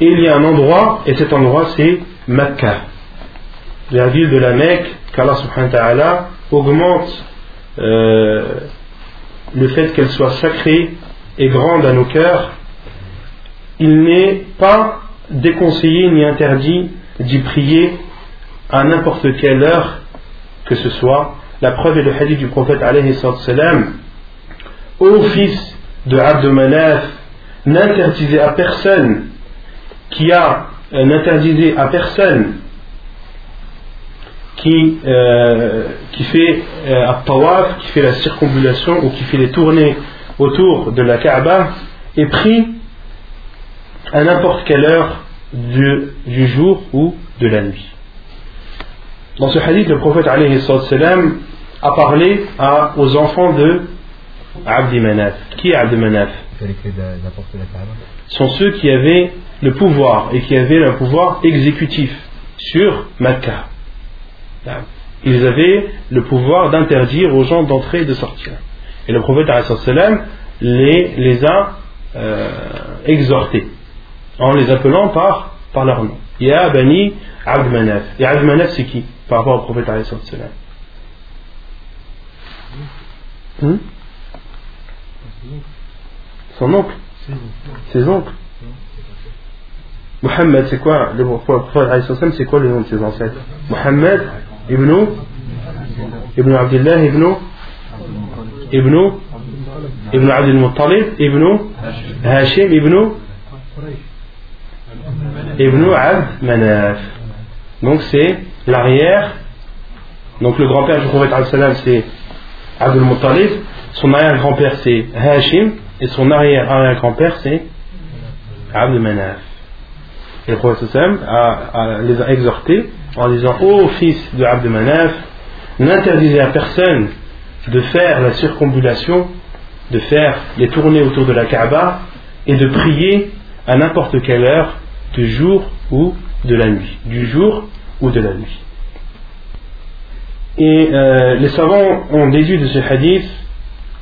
Et il y a un endroit, et cet endroit c'est Mecca, la ville de la Mecque, qu'Allah subhanahu wa ta'ala augmente euh, le fait qu'elle soit sacrée et grande à nos cœurs. Il n'est pas déconseillé ni interdit d'y prier à n'importe quelle heure que ce soit. La preuve est le hadith du prophète alayhi salam. Ô fils de Abd Manaf, n'interdisez à personne qui a euh, n'interdisez à personne qui, euh, qui fait euh, qui fait la circumambulation ou qui fait les tournées autour de la Kaaba et prie à n'importe quelle heure du, jour ou de la nuit. Dans ce hadith, le prophète a parlé à, aux enfants de Abdi Manaf. Qui est Abdi Manaf? Sont ceux qui avaient le pouvoir et qui avaient un pouvoir exécutif sur Makkah. Ils avaient le pouvoir d'interdire aux gens d'entrer et de sortir. Et le prophète salam les, les a euh, exhortés en les appelant par, par leur nom. Ya Bani Abd Manaf. Et Abd Manaf, c'est qui par rapport au prophète alayhi hmm? Son oncle Ses oncles Mohammed, c'est quoi le prophète c'est quoi le nom de ses ancêtres? Mohammed ibn ibn Abdullah ibn ibn ibn Abd al-Muttalib ibn Hashim ibn ibn Abd Manaf. Donc c'est l'arrière, donc le grand-père du prophète c'est Abdul Muttalib, son arrière-grand-père c'est Hashim, et son arrière-arrière-grand-père c'est Abdul Manaf. Et le prophète les a exhortés en disant Ô fils de Abdul Manaf, n'interdisez à personne de faire la circumambulation, de faire les tournées autour de la Kaaba et de prier à n'importe quelle heure du jour ou de la nuit. Du jour ou de la nuit. Et euh, les savants ont déduit de ce hadith,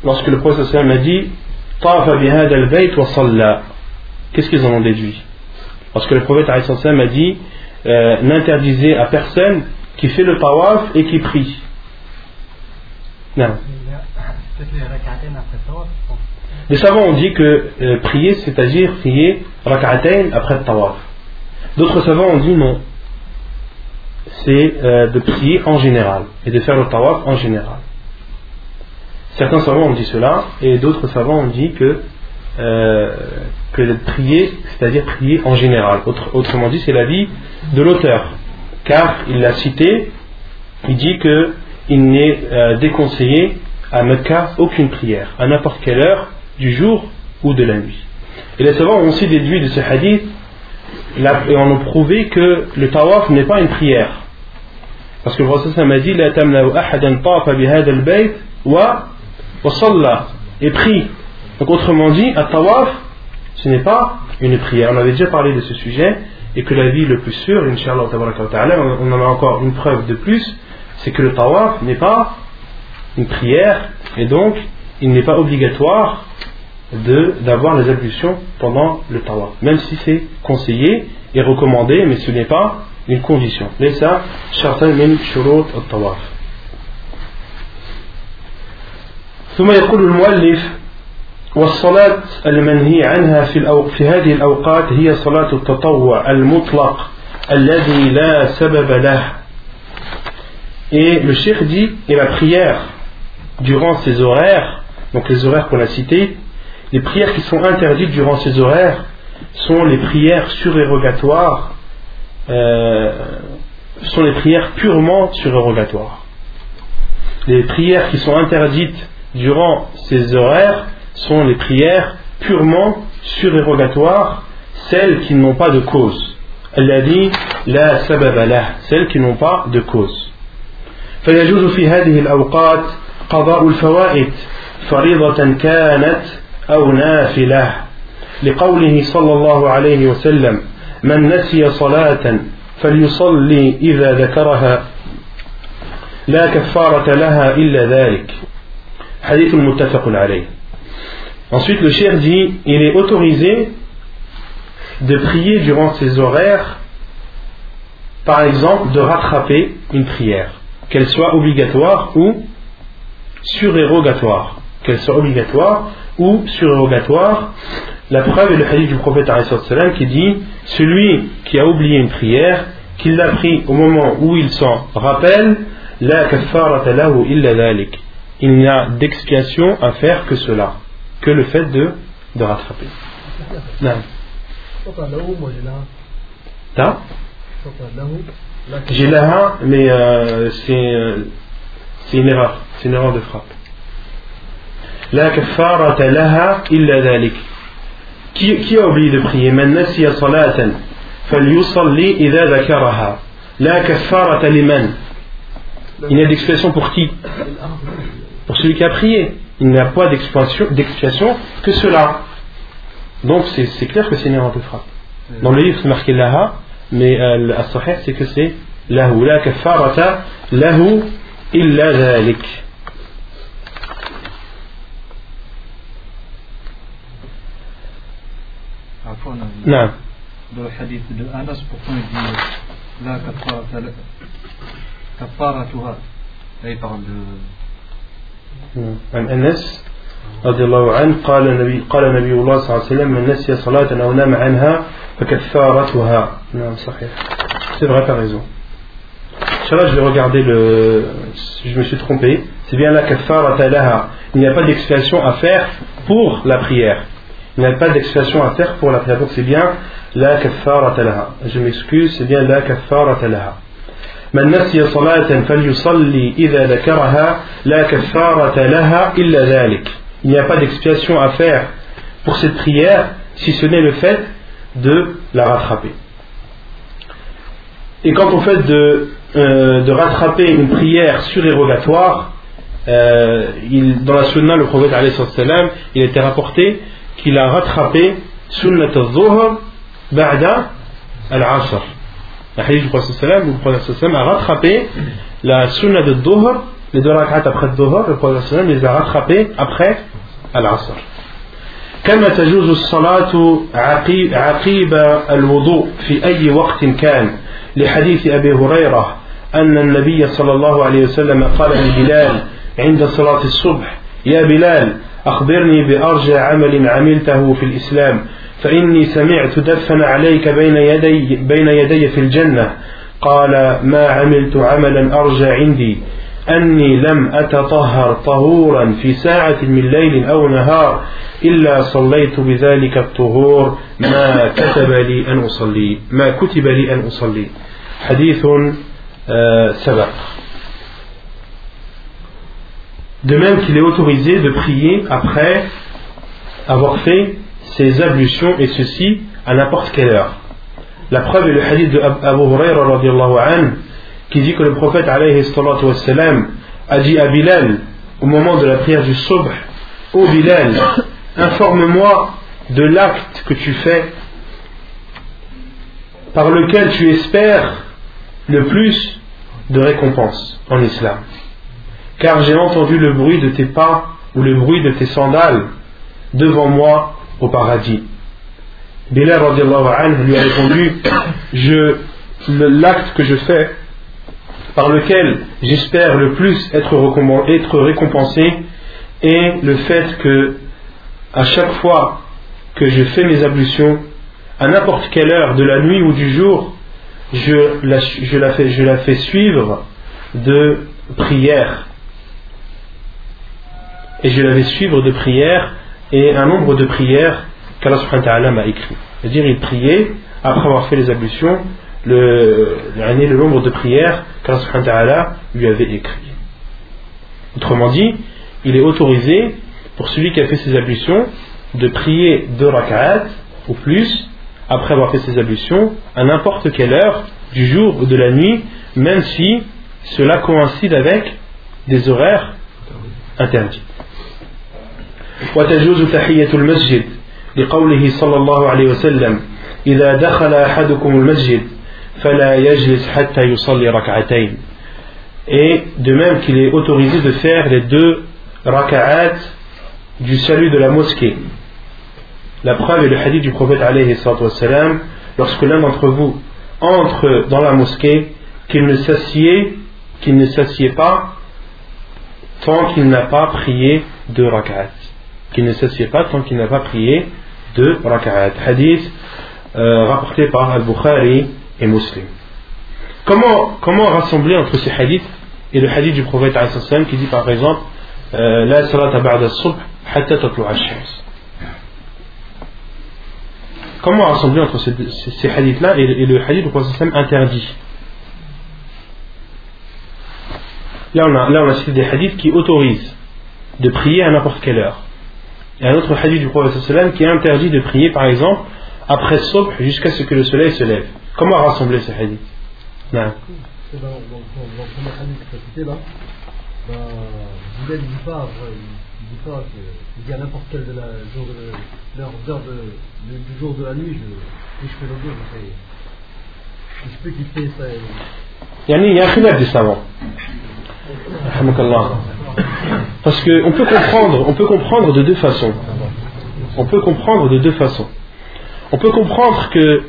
lorsque le prophète a dit Qu'est-ce qu'ils en ont déduit? Lorsque le prophète a dit euh, N'interdisez à personne qui fait le tawaf et qui prie. Non. Les savants ont dit que euh, prier, c'est-à-dire prier rak'atayn après le tawaf. D'autres savants ont dit non. C'est euh, de prier en général et de faire le tawaf en général. Certains savants ont dit cela et d'autres savants ont dit que, euh, que de prier, c'est-à-dire prier en général. autrement dit, c'est l'avis de l'auteur. Car il l'a cité, il dit qu'il n'est euh, déconseillé à Mecca aucune prière, à n'importe quelle heure du jour ou de la nuit. Et les savants ont aussi déduit de ce hadith et on a prouvé que le tawaf n'est pas une prière. Parce que le prophète m'a dit La ahadan tafa bihad al-bayt wa et prie. Donc autrement dit, un tawaf, ce n'est pas une prière. On avait déjà parlé de ce sujet et que la vie le plus sûr, Inch'Allah, on en a encore une preuve de plus, c'est que le tawaf n'est pas une prière et donc il n'est pas obligatoire d'avoir les ablutions pendant le tawaf, même si c'est conseillé et recommandé, mais ce n'est pas une condition. ça, min shurut al-tawaf. ثم يقول المؤلف والصلاة المنهي عنها في, الأو... في هذه الأوقات هي صلاة التطوع المطلق الذي لا سبب له Et le cheikh dit, et la prière durant ces horaires, donc les horaires qu'on a cités, les prières qui sont interdites durant ces horaires sont les prières surérogatoires, euh, sont les prières purement surérogatoires. Les prières qui sont interdites durant ces horaires sont les prières purement surérogatoires, celles qui n'ont pas de cause. Elle a dit la sababa celles qui n'ont pas de cause. فيجوز في هذه الأوقات قضاء الفوائد فريضة كانت أو نافلة لقوله صلى الله عليه وسلم من نسي صلاة فليصلي إذا ذكرها لا كفارة لها إلا ذلك Hadith muttafaqun alayh. Ensuite, le cher dit il est autorisé de prier durant ses horaires, par exemple, de rattraper une prière, qu'elle soit obligatoire ou surérogatoire. Qu'elle soit obligatoire ou surérogatoire. La preuve est le hadith du prophète qui dit Celui qui a oublié une prière, qu'il l'a pris au moment où il s'en rappelle, la illa il n'y a d'expiation à faire que cela, que le fait de, de rattraper. Non. J'ai la mais euh, euh, c'est une erreur, c'est une erreur de frappe. La kafarata laha illa dhalik. Qui, a oublié de prier? Man nasiya salatan falyusalli idha dhakaraha. La kafarata liman. Il y a d'expiation pour qui? Pour celui qui a prié. Il n'y a pas d'expiation que cela. Donc c'est clair que c'est une erreur de frappe. Dans le livre c'est marqué laha, mais euh, sahih c'est que c'est lahu. La kafarata lahu illa dhalik. Non. Dans le hadith de Anas, pourtant il dit la kafaratuha. Là il parle de عن أنس رضي الله عنه قال النبي قال النبي الله صلى الله عليه وسلم من نسي صلاة أو نام عنها فكفارتها نعم صحيح c'est vrai t'as raison Inch'Allah je vais regarder le je me suis trompé c'est bien la kaffarata laha il n'y a pas d'expiation à faire pour la prière il n'y a pas d'expiation à faire pour la prière donc c'est bien la kaffarata laha je m'excuse c'est bien la kaffarata laha من نسي صلاة فليصلي إذا ذكرها لا كفارة لها إلا ذلك Il n'y a pas d'expiation à faire pour cette prière si ce n'est le fait de la rattraper. Et quant au fait de, euh, de rattraper une prière surérogatoire, euh, il, dans la sunna, le prophète salam, il était rapporté qu'il a rattrapé sunnat al-zuhr ba'da al-asr. La hadith du prophète sallam, le prophète sallam a rattrapé la sunna de Dhuhr, les deux rak'at après Dhuhr, le prophète sallam les a rattrapés après Al-Asr. كما تجوز الصلاة عقيب الوضوء في أي وقت كان لحديث أبي هريرة أن النبي صلى الله عليه وسلم قال لبلال عند صلاة الصبح يا بلال أخبرني بأرجى عمل عملته في الإسلام فإني سمعت دفن عليك بين يدي, بين يدي في الجنة. قال ما عملت عملا أرجى عندي أني لم أتطهر طهورا في ساعة من ليل أو نهار إلا صليت بذلك الطهور. ما كتب لي أن أصلي ما كتب لي أن أصلي. حديث سبق. De même qu'il est autorisé de prier après avoir fait ses ablutions et ceci à n'importe quelle heure. La preuve est le hadith de Abu Hurairah qui dit que le prophète a dit à Bilal au moment de la prière du Subh Ô Bilal, informe-moi de l'acte que tu fais par lequel tu espères le plus de récompense en islam. Car j'ai entendu le bruit de tes pas ou le bruit de tes sandales devant moi au paradis. Bilal lui a répondu Je, l'acte que je fais, par lequel j'espère le plus être, être récompensé, est le fait que, à chaque fois que je fais mes ablutions, à n'importe quelle heure de la nuit ou du jour, je la, je la, fais, je la fais suivre de prières. Et je la fais suivre de prières et un nombre de prières qu'Allah m'a écrit. C'est-à-dire, il priait, après avoir fait les ablutions, le, le nombre de prières qu'Allah lui avait écrit. Autrement dit, il est autorisé pour celui qui a fait ses ablutions de prier deux rak'at ou plus après avoir fait ses ablutions à n'importe quelle heure du jour ou de la nuit, même si cela coïncide avec des horaires interdits وتجوز تحية المسجد لقوله صلى الله عليه وسلم إذا دخل أحدكم المسجد فلا يجلس حتى يصلي ركعتين et de même qu'il est autorisé de faire les deux raka'at du salut de la mosquée la preuve est le hadith du prophète alayhi wassalam, lorsque l'un d'entre vous entre dans la mosquée qu'il ne s'assied qu'il ne s'assied pas tant qu'il n'a pas prié deux raka'at qu'il ne s'assied pas tant qu'il n'a pas prié deux raka'at hadith euh, rapporté par Al-Bukhari et Muslim. Comment, comment rassembler entre ces hadiths et le hadith du prophète qui dit par exemple euh, la salata ba'da subh hatta shams Comment rassembler entre ces, ces, hadiths-là et, et, le hadith du prophète interdit? Là on, a, là, on a cité des hadiths qui autorisent de prier à n'importe quelle heure. Et un autre hadith du prophète qui interdit de prier, par exemple, après Sobh jusqu'à ce que le soleil se lève. Comment rassembler ces hadiths? Non. Dans, le premier hadith que tu as cité là, bah, vous dit pas, il dit pas qu'il dit à n'importe quel de la jour de l'heure de, de, du jour de la nuit, je, si je fais le deux, je fais. Je peux quitter ça. Yani, il y a un khilaf des savants. Parce qu'on peut comprendre, on peut comprendre de deux façons. On peut comprendre de deux façons. On peut comprendre que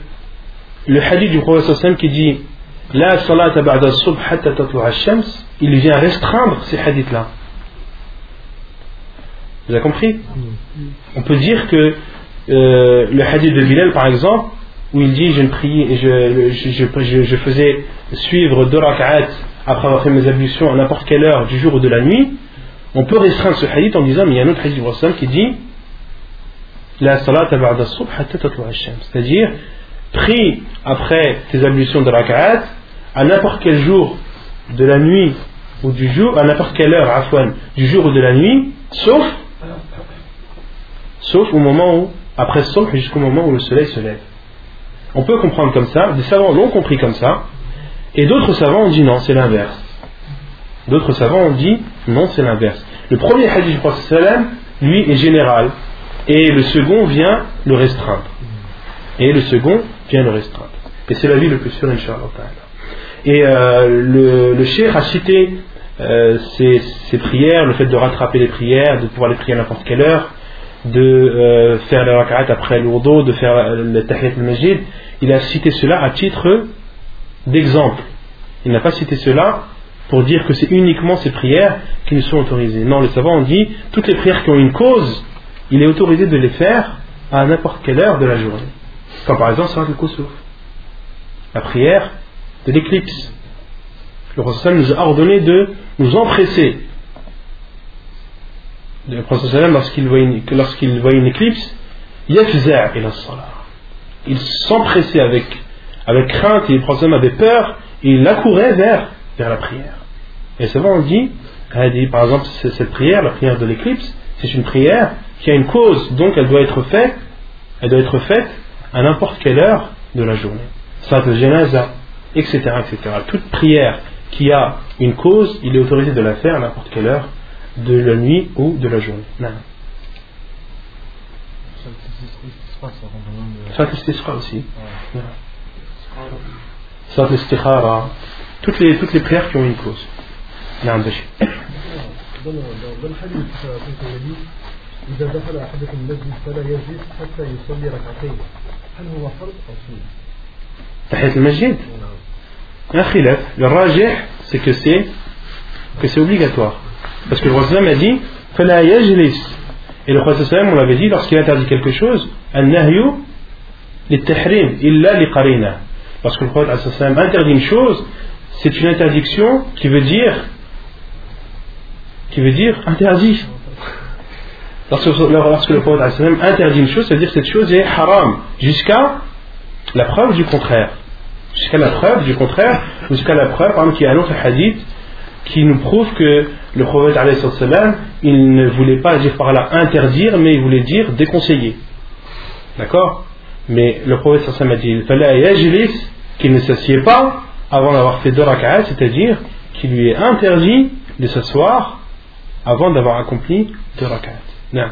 le hadith du prophète qui dit La salata ba'da subh hatta shams il vient restreindre ces hadiths-là. Vous avez compris? On peut dire que euh, le hadith de Bilal, par exemple, où il dit je, priais, je, je, je, faisais suivre deux rak'at après avoir fait mes ablutions à n'importe quelle heure du jour ou de la nuit, on peut restreindre ce hadith en disant mais il y a un autre hadith du qui dit la salat c'est-à-dire prie après tes ablutions de rak'at à n'importe quel jour de la nuit ou du jour, à n'importe quelle heure afwan, du jour ou de la nuit, sauf sauf au moment où après sauf jusqu'au moment où le soleil se lève. On peut comprendre comme ça, des savants l'ont compris comme ça, et d'autres savants ont dit non, c'est l'inverse. D'autres savants ont dit non, c'est l'inverse. Le premier hadith du prophète lui, est général. Et le second vient le restreindre. Et le second vient le restreindre. Et c'est la vie le plus sûr, Inch'Allah. Et euh, le, le a cité euh, ses, prières, le fait de rattraper les prières, de pouvoir les prier à n'importe quelle heure, de euh, faire le rak'at après l'ourdo, de faire le tahiyat al-majid. Il a cité cela à titre d'exemple. Il n'a pas cité cela pour dire que c'est uniquement ces prières qui nous sont autorisées. Non, les savants ont dit toutes les prières qui ont une cause, il est autorisé de les faire à n'importe quelle heure de la journée. Comme par exemple Salat al la prière de l'éclipse. Le Prophète nous a ordonné de nous empresser. Le Prophète lorsqu'il lorsqu'il voit une éclipse, il s'empressait avec, avec crainte et le avait peur et il accourait vers, vers la prière. Et souvent on dit, par exemple cette prière, la prière de l'éclipse, c'est une prière qui a une cause, donc elle doit être faite, elle doit être faite à n'importe quelle heure de la journée. Salat al etc., etc. Toute prière qui a une cause, il est autorisé de la faire à n'importe quelle heure de la nuit ou de la journée. Non. Salat al aussi. Salat al toutes les, toutes les prières qui ont une cause. Non, إذا دخل أحدكم المسجد فلا يجلس حتى يصلي ركعتين هل هو فرض أو سنة؟ تحية المسجد؟ Un khilaf. Le rajih, c'est que c'est que c'est obligatoire. Parce que le roi a dit فلا يجلس Et le Prophète on l'avait dit, lorsqu'il interdit quelque chose, النهي للتحريم إلا Parce que le prophète interdit une chose, c'est une interdiction qui veut dire qui veut dire interdit. Lorsque, lorsque le prophète interdit une chose, ça veut dire que cette chose est haram, jusqu'à la preuve du contraire. Jusqu'à la preuve du contraire, jusqu'à la preuve, par exemple, qu'il y a un autre hadith qui nous prouve que le prophète il ne voulait pas dire par là interdire, mais il voulait dire déconseiller. D'accord? Mais le prophète a dit, qu'il ne s'assied pas avant d'avoir fait deux rak'at, c'est-à-dire qu'il lui est interdit de s'asseoir avant d'avoir accompli deux rak'at. Non.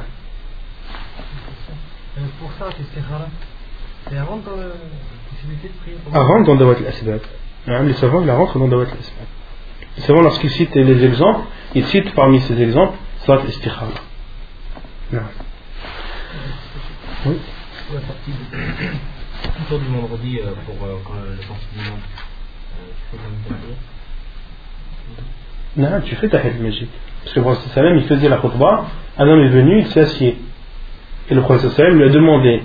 Pour ça, c'est avant dans la possibilité de prier Avant dans Dawat al-Asbab. Les savants, ils rentrent dans Dawat al-Asbab. Les savants, lorsqu'ils citent les exemples, ils citent parmi ces exemples Salat istikhara. Non. Oui. La euh, euh, monde. Non, tu fais ta al-Majid. Parce que le prophète sallam, il faisait la khutbah, un homme est venu, il s'est assis. Et le prophète sallam lui a demandé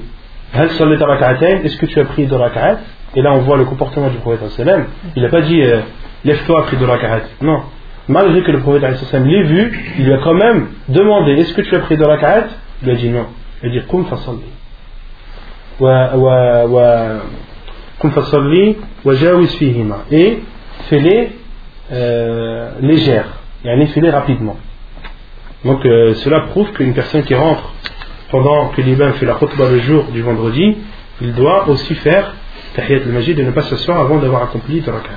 Est-ce que tu as pris deux rak'at? Et là, on voit le comportement du prophète sallam. Il n'a pas dit euh, Lève-toi, pris deux rak'at. Non. Malgré que le prophète sallam l'ait vu, il lui a quand même demandé Est-ce que tu as pris deux rak'at? Il a dit non. Il a dit Kum fasalli. Wa jawiz fihima. Et fais-les euh, légères yani fais-les rapidement. Donc euh, cela prouve qu'une personne qui rentre pendant que l'imam fait la khutbah le jour du vendredi, il doit aussi faire tahiyat al-majid et ne pas s'asseoir avant d'avoir accompli le rakat.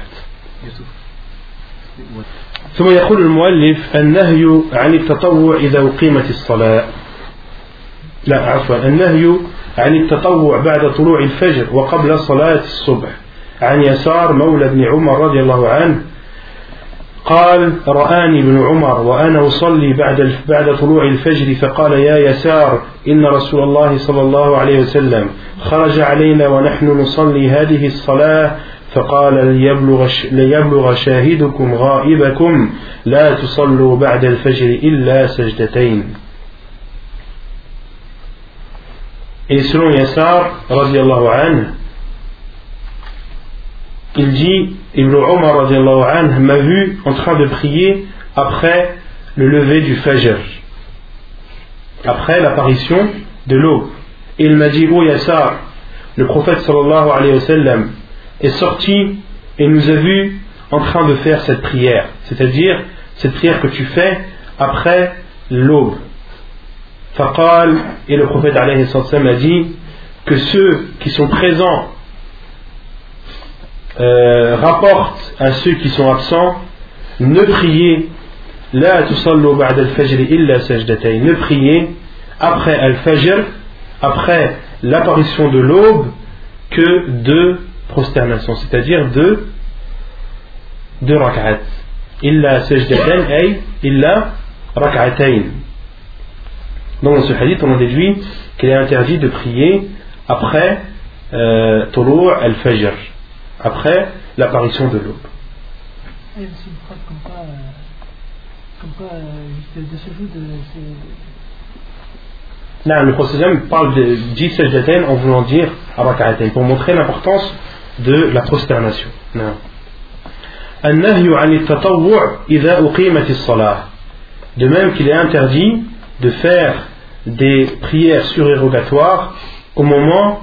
ثم يقول المؤلف النهي عن التطوع إذا أقيمت الصلاة لا عفوا النهي عن التطوع بعد طلوع الفجر وقبل صلاة الصبح. عن يسار مولى بن عمر رضي الله عنه قال رآني ابن عمر وأنا أصلي بعد بعد طلوع الفجر فقال يا يسار إن رسول الله صلى الله عليه وسلم خرج علينا ونحن نصلي هذه الصلاة فقال ليبلغ, ليبلغ شاهدكم غائبكم لا تصلوا بعد الفجر إلا سجدتين. Et selon Yassar, il dit Ibn Omar m'a vu en train de prier après le lever du Fajr, après l'apparition de l'aube. Et il m'a dit Oh Yassar, le prophète sallallahu alayhi wa sallam est sorti et nous a vu en train de faire cette prière, c'est-à-dire cette prière que tu fais après l'aube. Et le prophète a dit que ceux qui sont présents euh, rapporte à ceux qui sont absents ne priez la ne priez après al-fajr après l'apparition de l'aube que deux prosternations c'est-à-dire deux deux rak'at. Illa sajdatayn ay illa rak'atayn donc dans ce hadith, on en déduit qu'il est interdit de prier après euh, al-Fajr, après l'apparition de l'aube. Le prophète parle de 10 sajdatain en voulant dire abaka'atain pour montrer l'importance de la prosternation. Non. De même qu'il est interdit de faire des prières surérogatoires au moment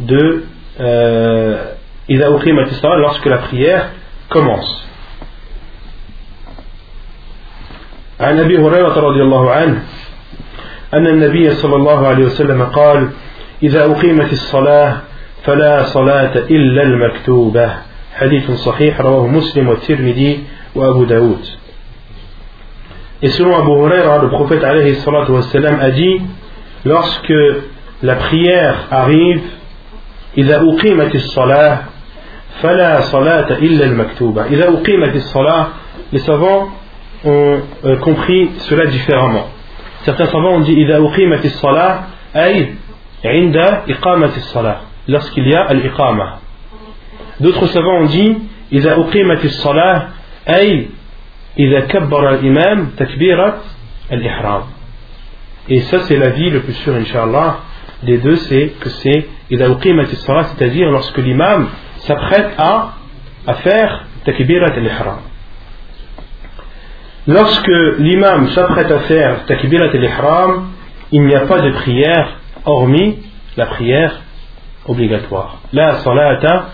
de euh, lorsque la prière commence. عن أبي هريرة رضي الله عنه أن النبي صلى الله عليه وسلم قال إذا أقيمت الصلاة فلا صلاة إلا المكتوبة. حديث صحيح رواه مسلم والترمذي وأبو داود. Et selon Abu Huraira, le prophète alayhi salatu wassalam a dit lorsque la prière arrive إذا أقيمت الصلاة فلا صلاة إلا المكتوبة إذا أقيمت الصلاة les savants ont euh, compris cela différemment certains savants ont dit إذا أقيمت الصلاة أي عند إقامة الصلاة lorsqu'il y a الإقامة d'autres savants ont dit إذا أقيمت الصلاة أي إذا كبر الإمام تكبيرة الإحرام et ça c'est l'avis le plus sûr Inch'Allah des deux c'est que c'est إذا أقيمت الصلاة c'est-à-dire lorsque l'imam s'apprête à, à faire takbirat al-ihram lorsque l'imam s'apprête à faire takbirat al-ihram il n'y a pas de prière hormis la prière obligatoire la salata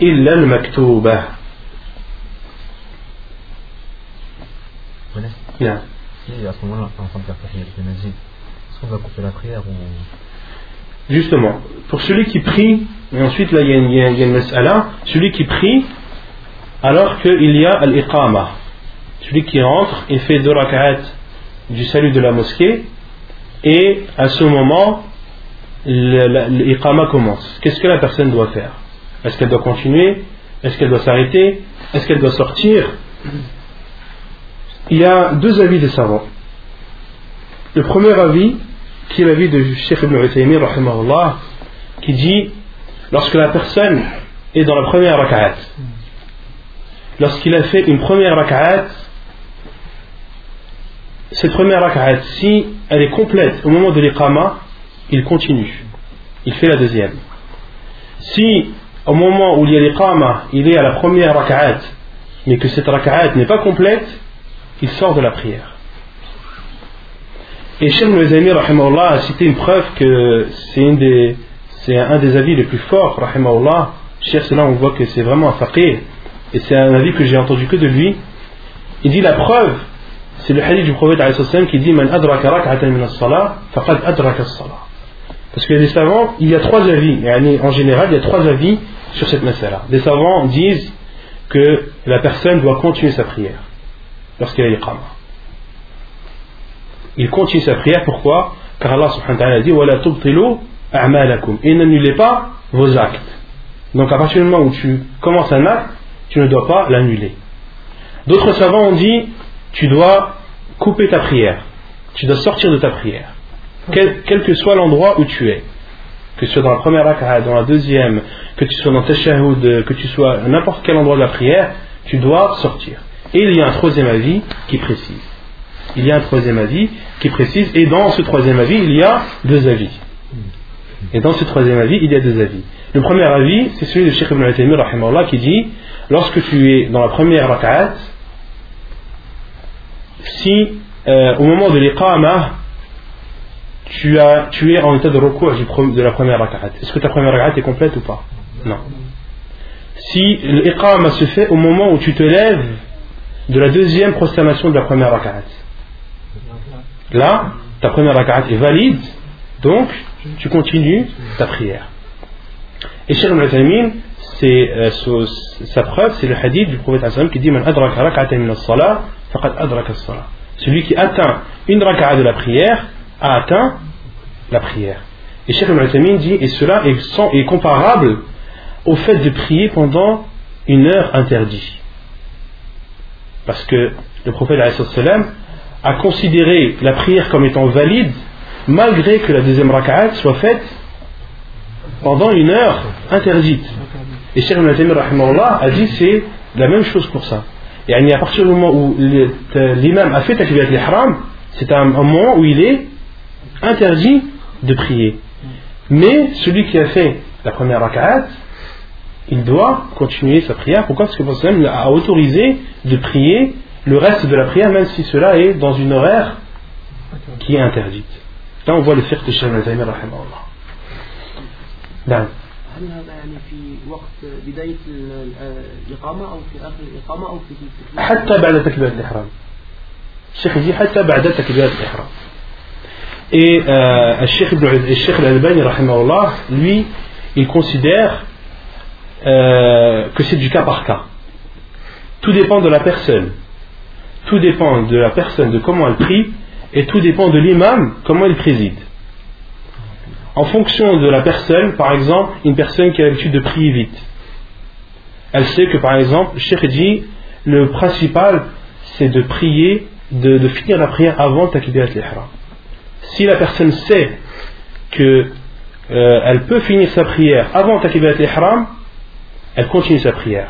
illa al-maktuba Bien. Si à ce moment-là, on est en train de faire est-ce qu'on va couper la prière ou. Justement, pour celui qui prie, et ensuite là il y a une, il y a- il y a une mas'ala, celui qui prie alors qu'il y a al-iqama, celui qui rentre et fait deux rak'at du salut de la mosquée, et à ce moment, l'iqama commence. Qu'est-ce que la personne doit faire? Est-ce qu'elle doit continuer? Est-ce qu'elle doit s'arrêter? Est-ce qu'elle doit sortir? Il y a deux avis des savants. Le premier avis, qui est l'avis de Sheikh Ibn rahimahullah, qui dit lorsque la personne est dans la première rak'at, lorsqu'il a fait une première rak'at, cette première rak'at, si elle est complète au moment de l'iqama, il continue. Il fait la deuxième. Si au moment où il y a l'iqama, il est à la première rak'at, mais que cette rak'at n'est pas complète, il sort de la prière. Et Cheikh rahimahullah, a cité une preuve que c'est un des avis les plus forts, rahimahullah. Cheikh, c'est là où on voit que c'est vraiment un faqih, et c'est un avis que j'ai entendu que de lui. Il dit la preuve, c'est le hadith du prophète qui dit Man min as-salah, faqad as-salah. Parce que les savants, il y a trois avis, yani, en général, il y a trois avis sur cette masala. Les savants disent que la personne doit continuer sa prière lorsqu'il a. Il continue sa prière, pourquoi? Car Allah subhanahu wa ta'ala dit a'malakum. Et n'annulez pas vos actes. Donc à partir du moment où tu commences un acte, tu ne dois pas l'annuler. D'autres savants ont dit Tu dois couper ta prière. Tu dois sortir de ta prière. Quel, que soit l'endroit où tu es. Que ce soit dans la première rak'a, dans la deuxième, que tu sois dans tes shahoud, que tu sois n'importe quel endroit de la prière, tu dois sortir. Et il y a un troisième avis qui précise. Il y a un troisième avis qui précise, et dans ce troisième avis, il y a deux avis. Et dans ce troisième avis, il y a deux avis. Le premier avis, c'est celui de Sheikh Ibn rahimahullah, qui dit lorsque tu es dans la première rak'at, si euh, au moment de l'iqama, tu, es en état de recours de la première rak'at, est-ce que ta première rak'at est complète ou pas? Non. Si l'iqama se fait au moment où tu te lèves de la deuxième prosternation de la première rak'at, là, ta première rak'at est valide, donc tu continues ta prière. Et Cheikh c'est euh, sa preuve, c'est le hadith du prophète qui dit Man adraka. Celui qui atteint une rak'a de la prière a atteint la prière. Et Cheikh Ibn Uthaymin dit Et cela est, sans- est comparable au fait de prier pendant une heure interdite. Parce que le prophète a considéré la prière comme étant valide malgré que la deuxième rak'at soit faite pendant une heure interdite. Et Cheikh Ibn a dit c'est la même chose pour ça. Et à partir du moment où l'imam a fait takbirat l'ihram, c'est un, moment où il est interdit de prier. Mais celui qui a fait la première rak'at, il doit continuer sa prière. Pourquoi Parce que le prophète a autorisé de prier le reste de la prière, même si cela est dans une horaire qui est interdite. Là, on voit le fiqh de Shaykh al-Zaymi, rahimahullah. هل هذا يعني في وقت بداية الإقامة أو في آخر الإقامة أو في حتى بعد تكبيرة الإحرام الشيخ يجي حتى بعد تكبيرة الإحرام Et euh, le Cheikh, le Cheikh Al-Albani, lui, il considère euh, que c'est du cas par cas. Tout dépend de la personne. Tout dépend de la personne, de comment elle prie, et tout dépend de l'imam, comment il préside. En fonction de la personne, par exemple, une personne qui a l'habitude de prier vite, elle sait que par exemple, Cheikh le principal, c'est de prier, de, finir la prière avant Takbirat l'Ihram. Si la personne sait que euh, elle peut finir sa prière avant Takbirat l'Ihram, elle continue sa prière.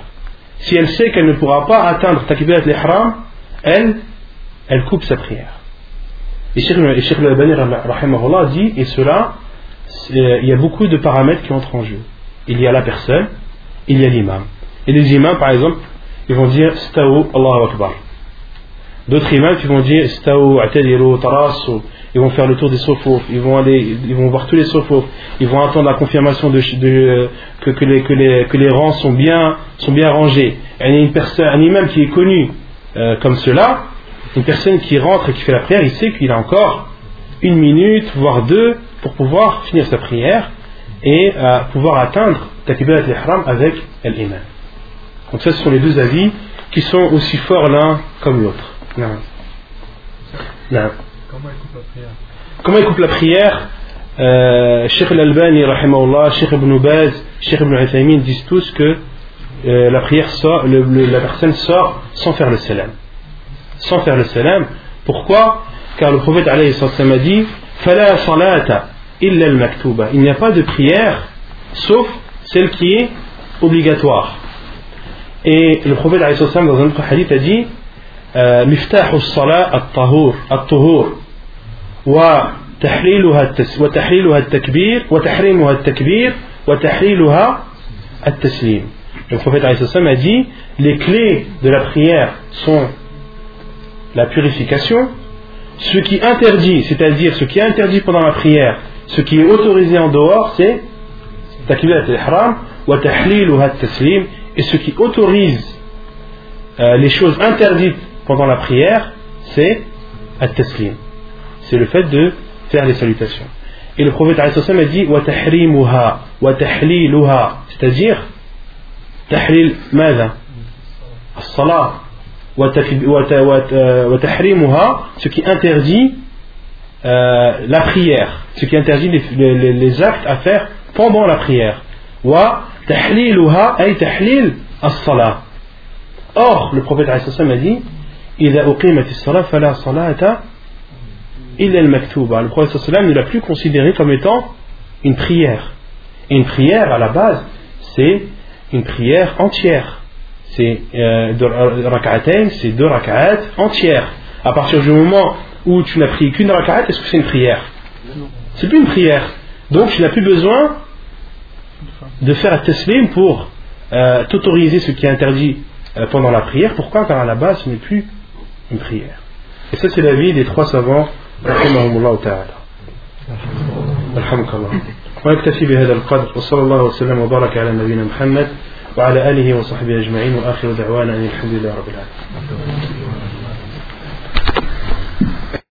Si elle sait qu'elle ne pourra pas atteindre Takbirat l'Ihram, elle, elle coupe sa prière. Et Cheikh al dit, et cela, il y a beaucoup de paramètres qui entrent en jeu. Il y a la personne, il y a l'imam. Et les imams, par exemple, ils vont dire Sta'u Allahu Akbar. D'autres imams qui vont dire Sta'u Atadiru Tarasu. Ils vont faire le tour des sofos, ils vont aller, ils vont voir tous les sofos, ils vont attendre la confirmation de, que, les, que, les, que, les, rangs sont bien, sont bien rangés. Et une personne, un imam qui est connu euh, comme cela, une personne qui rentre et qui fait la prière, il sait qu'il a encore une minute, voire deux, pour pouvoir finir sa prière et euh, pouvoir atteindre Takbirat al-Ihram avec l'imam. Donc ça, ce sont les deux avis qui sont aussi forts l'un comme l'autre. Comment il coupe la prière Comment il coupe la prière euh, Cheikh Al-Albani, Cheikh Ibn Baz, Cheikh Ibn Uthaymin disent tous que euh, la prière sort, la personne sort sans faire le salam. Sans faire le salam. Pourquoi? Car le prophète a dit Fala salata illa al-maktuba. Il n'y a pas de prière sauf celle qui est obligatoire. Et le prophète dans un autre hadith a dit euh, Miftahu salat at-tahur. وتحليلها وتحليلها التكبير وتحريمها التكبير وتحليلها التسليم. Le prophète a dit les clés de la prière sont la purification, ce qui interdit, c'est-à-dire ce qui est interdit pendant la prière, ce qui est autorisé en dehors, c'est takbirat al-ihram wa tahliluha taslim et ce qui autorise euh, les choses interdites pendant la prière, c'est at-taslim. C'est le fait de faire les salutations. Et le prophète a dit wa tahrimuha wa tahliluha, c'est-à-dire tahlil ماذا؟ الصلاة ce qui interdit euh, la prière, ce qui interdit les, les, les, actes à faire pendant la prière. Or, le prophète a dit إذا أقيمت الصلاة فلا صلاة il al maktouba. Le prophète sallam ne l'a plus considéré comme étant une prière. Et une prière, à la base, c'est une prière entière. C'est euh, c'est deux rak'at entières. À partir du moment où tu n'as pris qu'une rak'at, est-ce que c'est une prière? C'est plus une prière. Donc tu n'as plus besoin de faire un teslim pour euh, t'autoriser ce qui est interdit euh, pendant la prière. Pourquoi? Car à la base, ce n'est plus une prière. Et ça, c'est l'avis des trois savants. الحمد لله ونكتفي بهذا القدر وصلى الله وسلم وبارك على نبينا محمد وعلى آله وصحبه أجمعين وآخر دعوانا أن الحمد لله رب العالمين.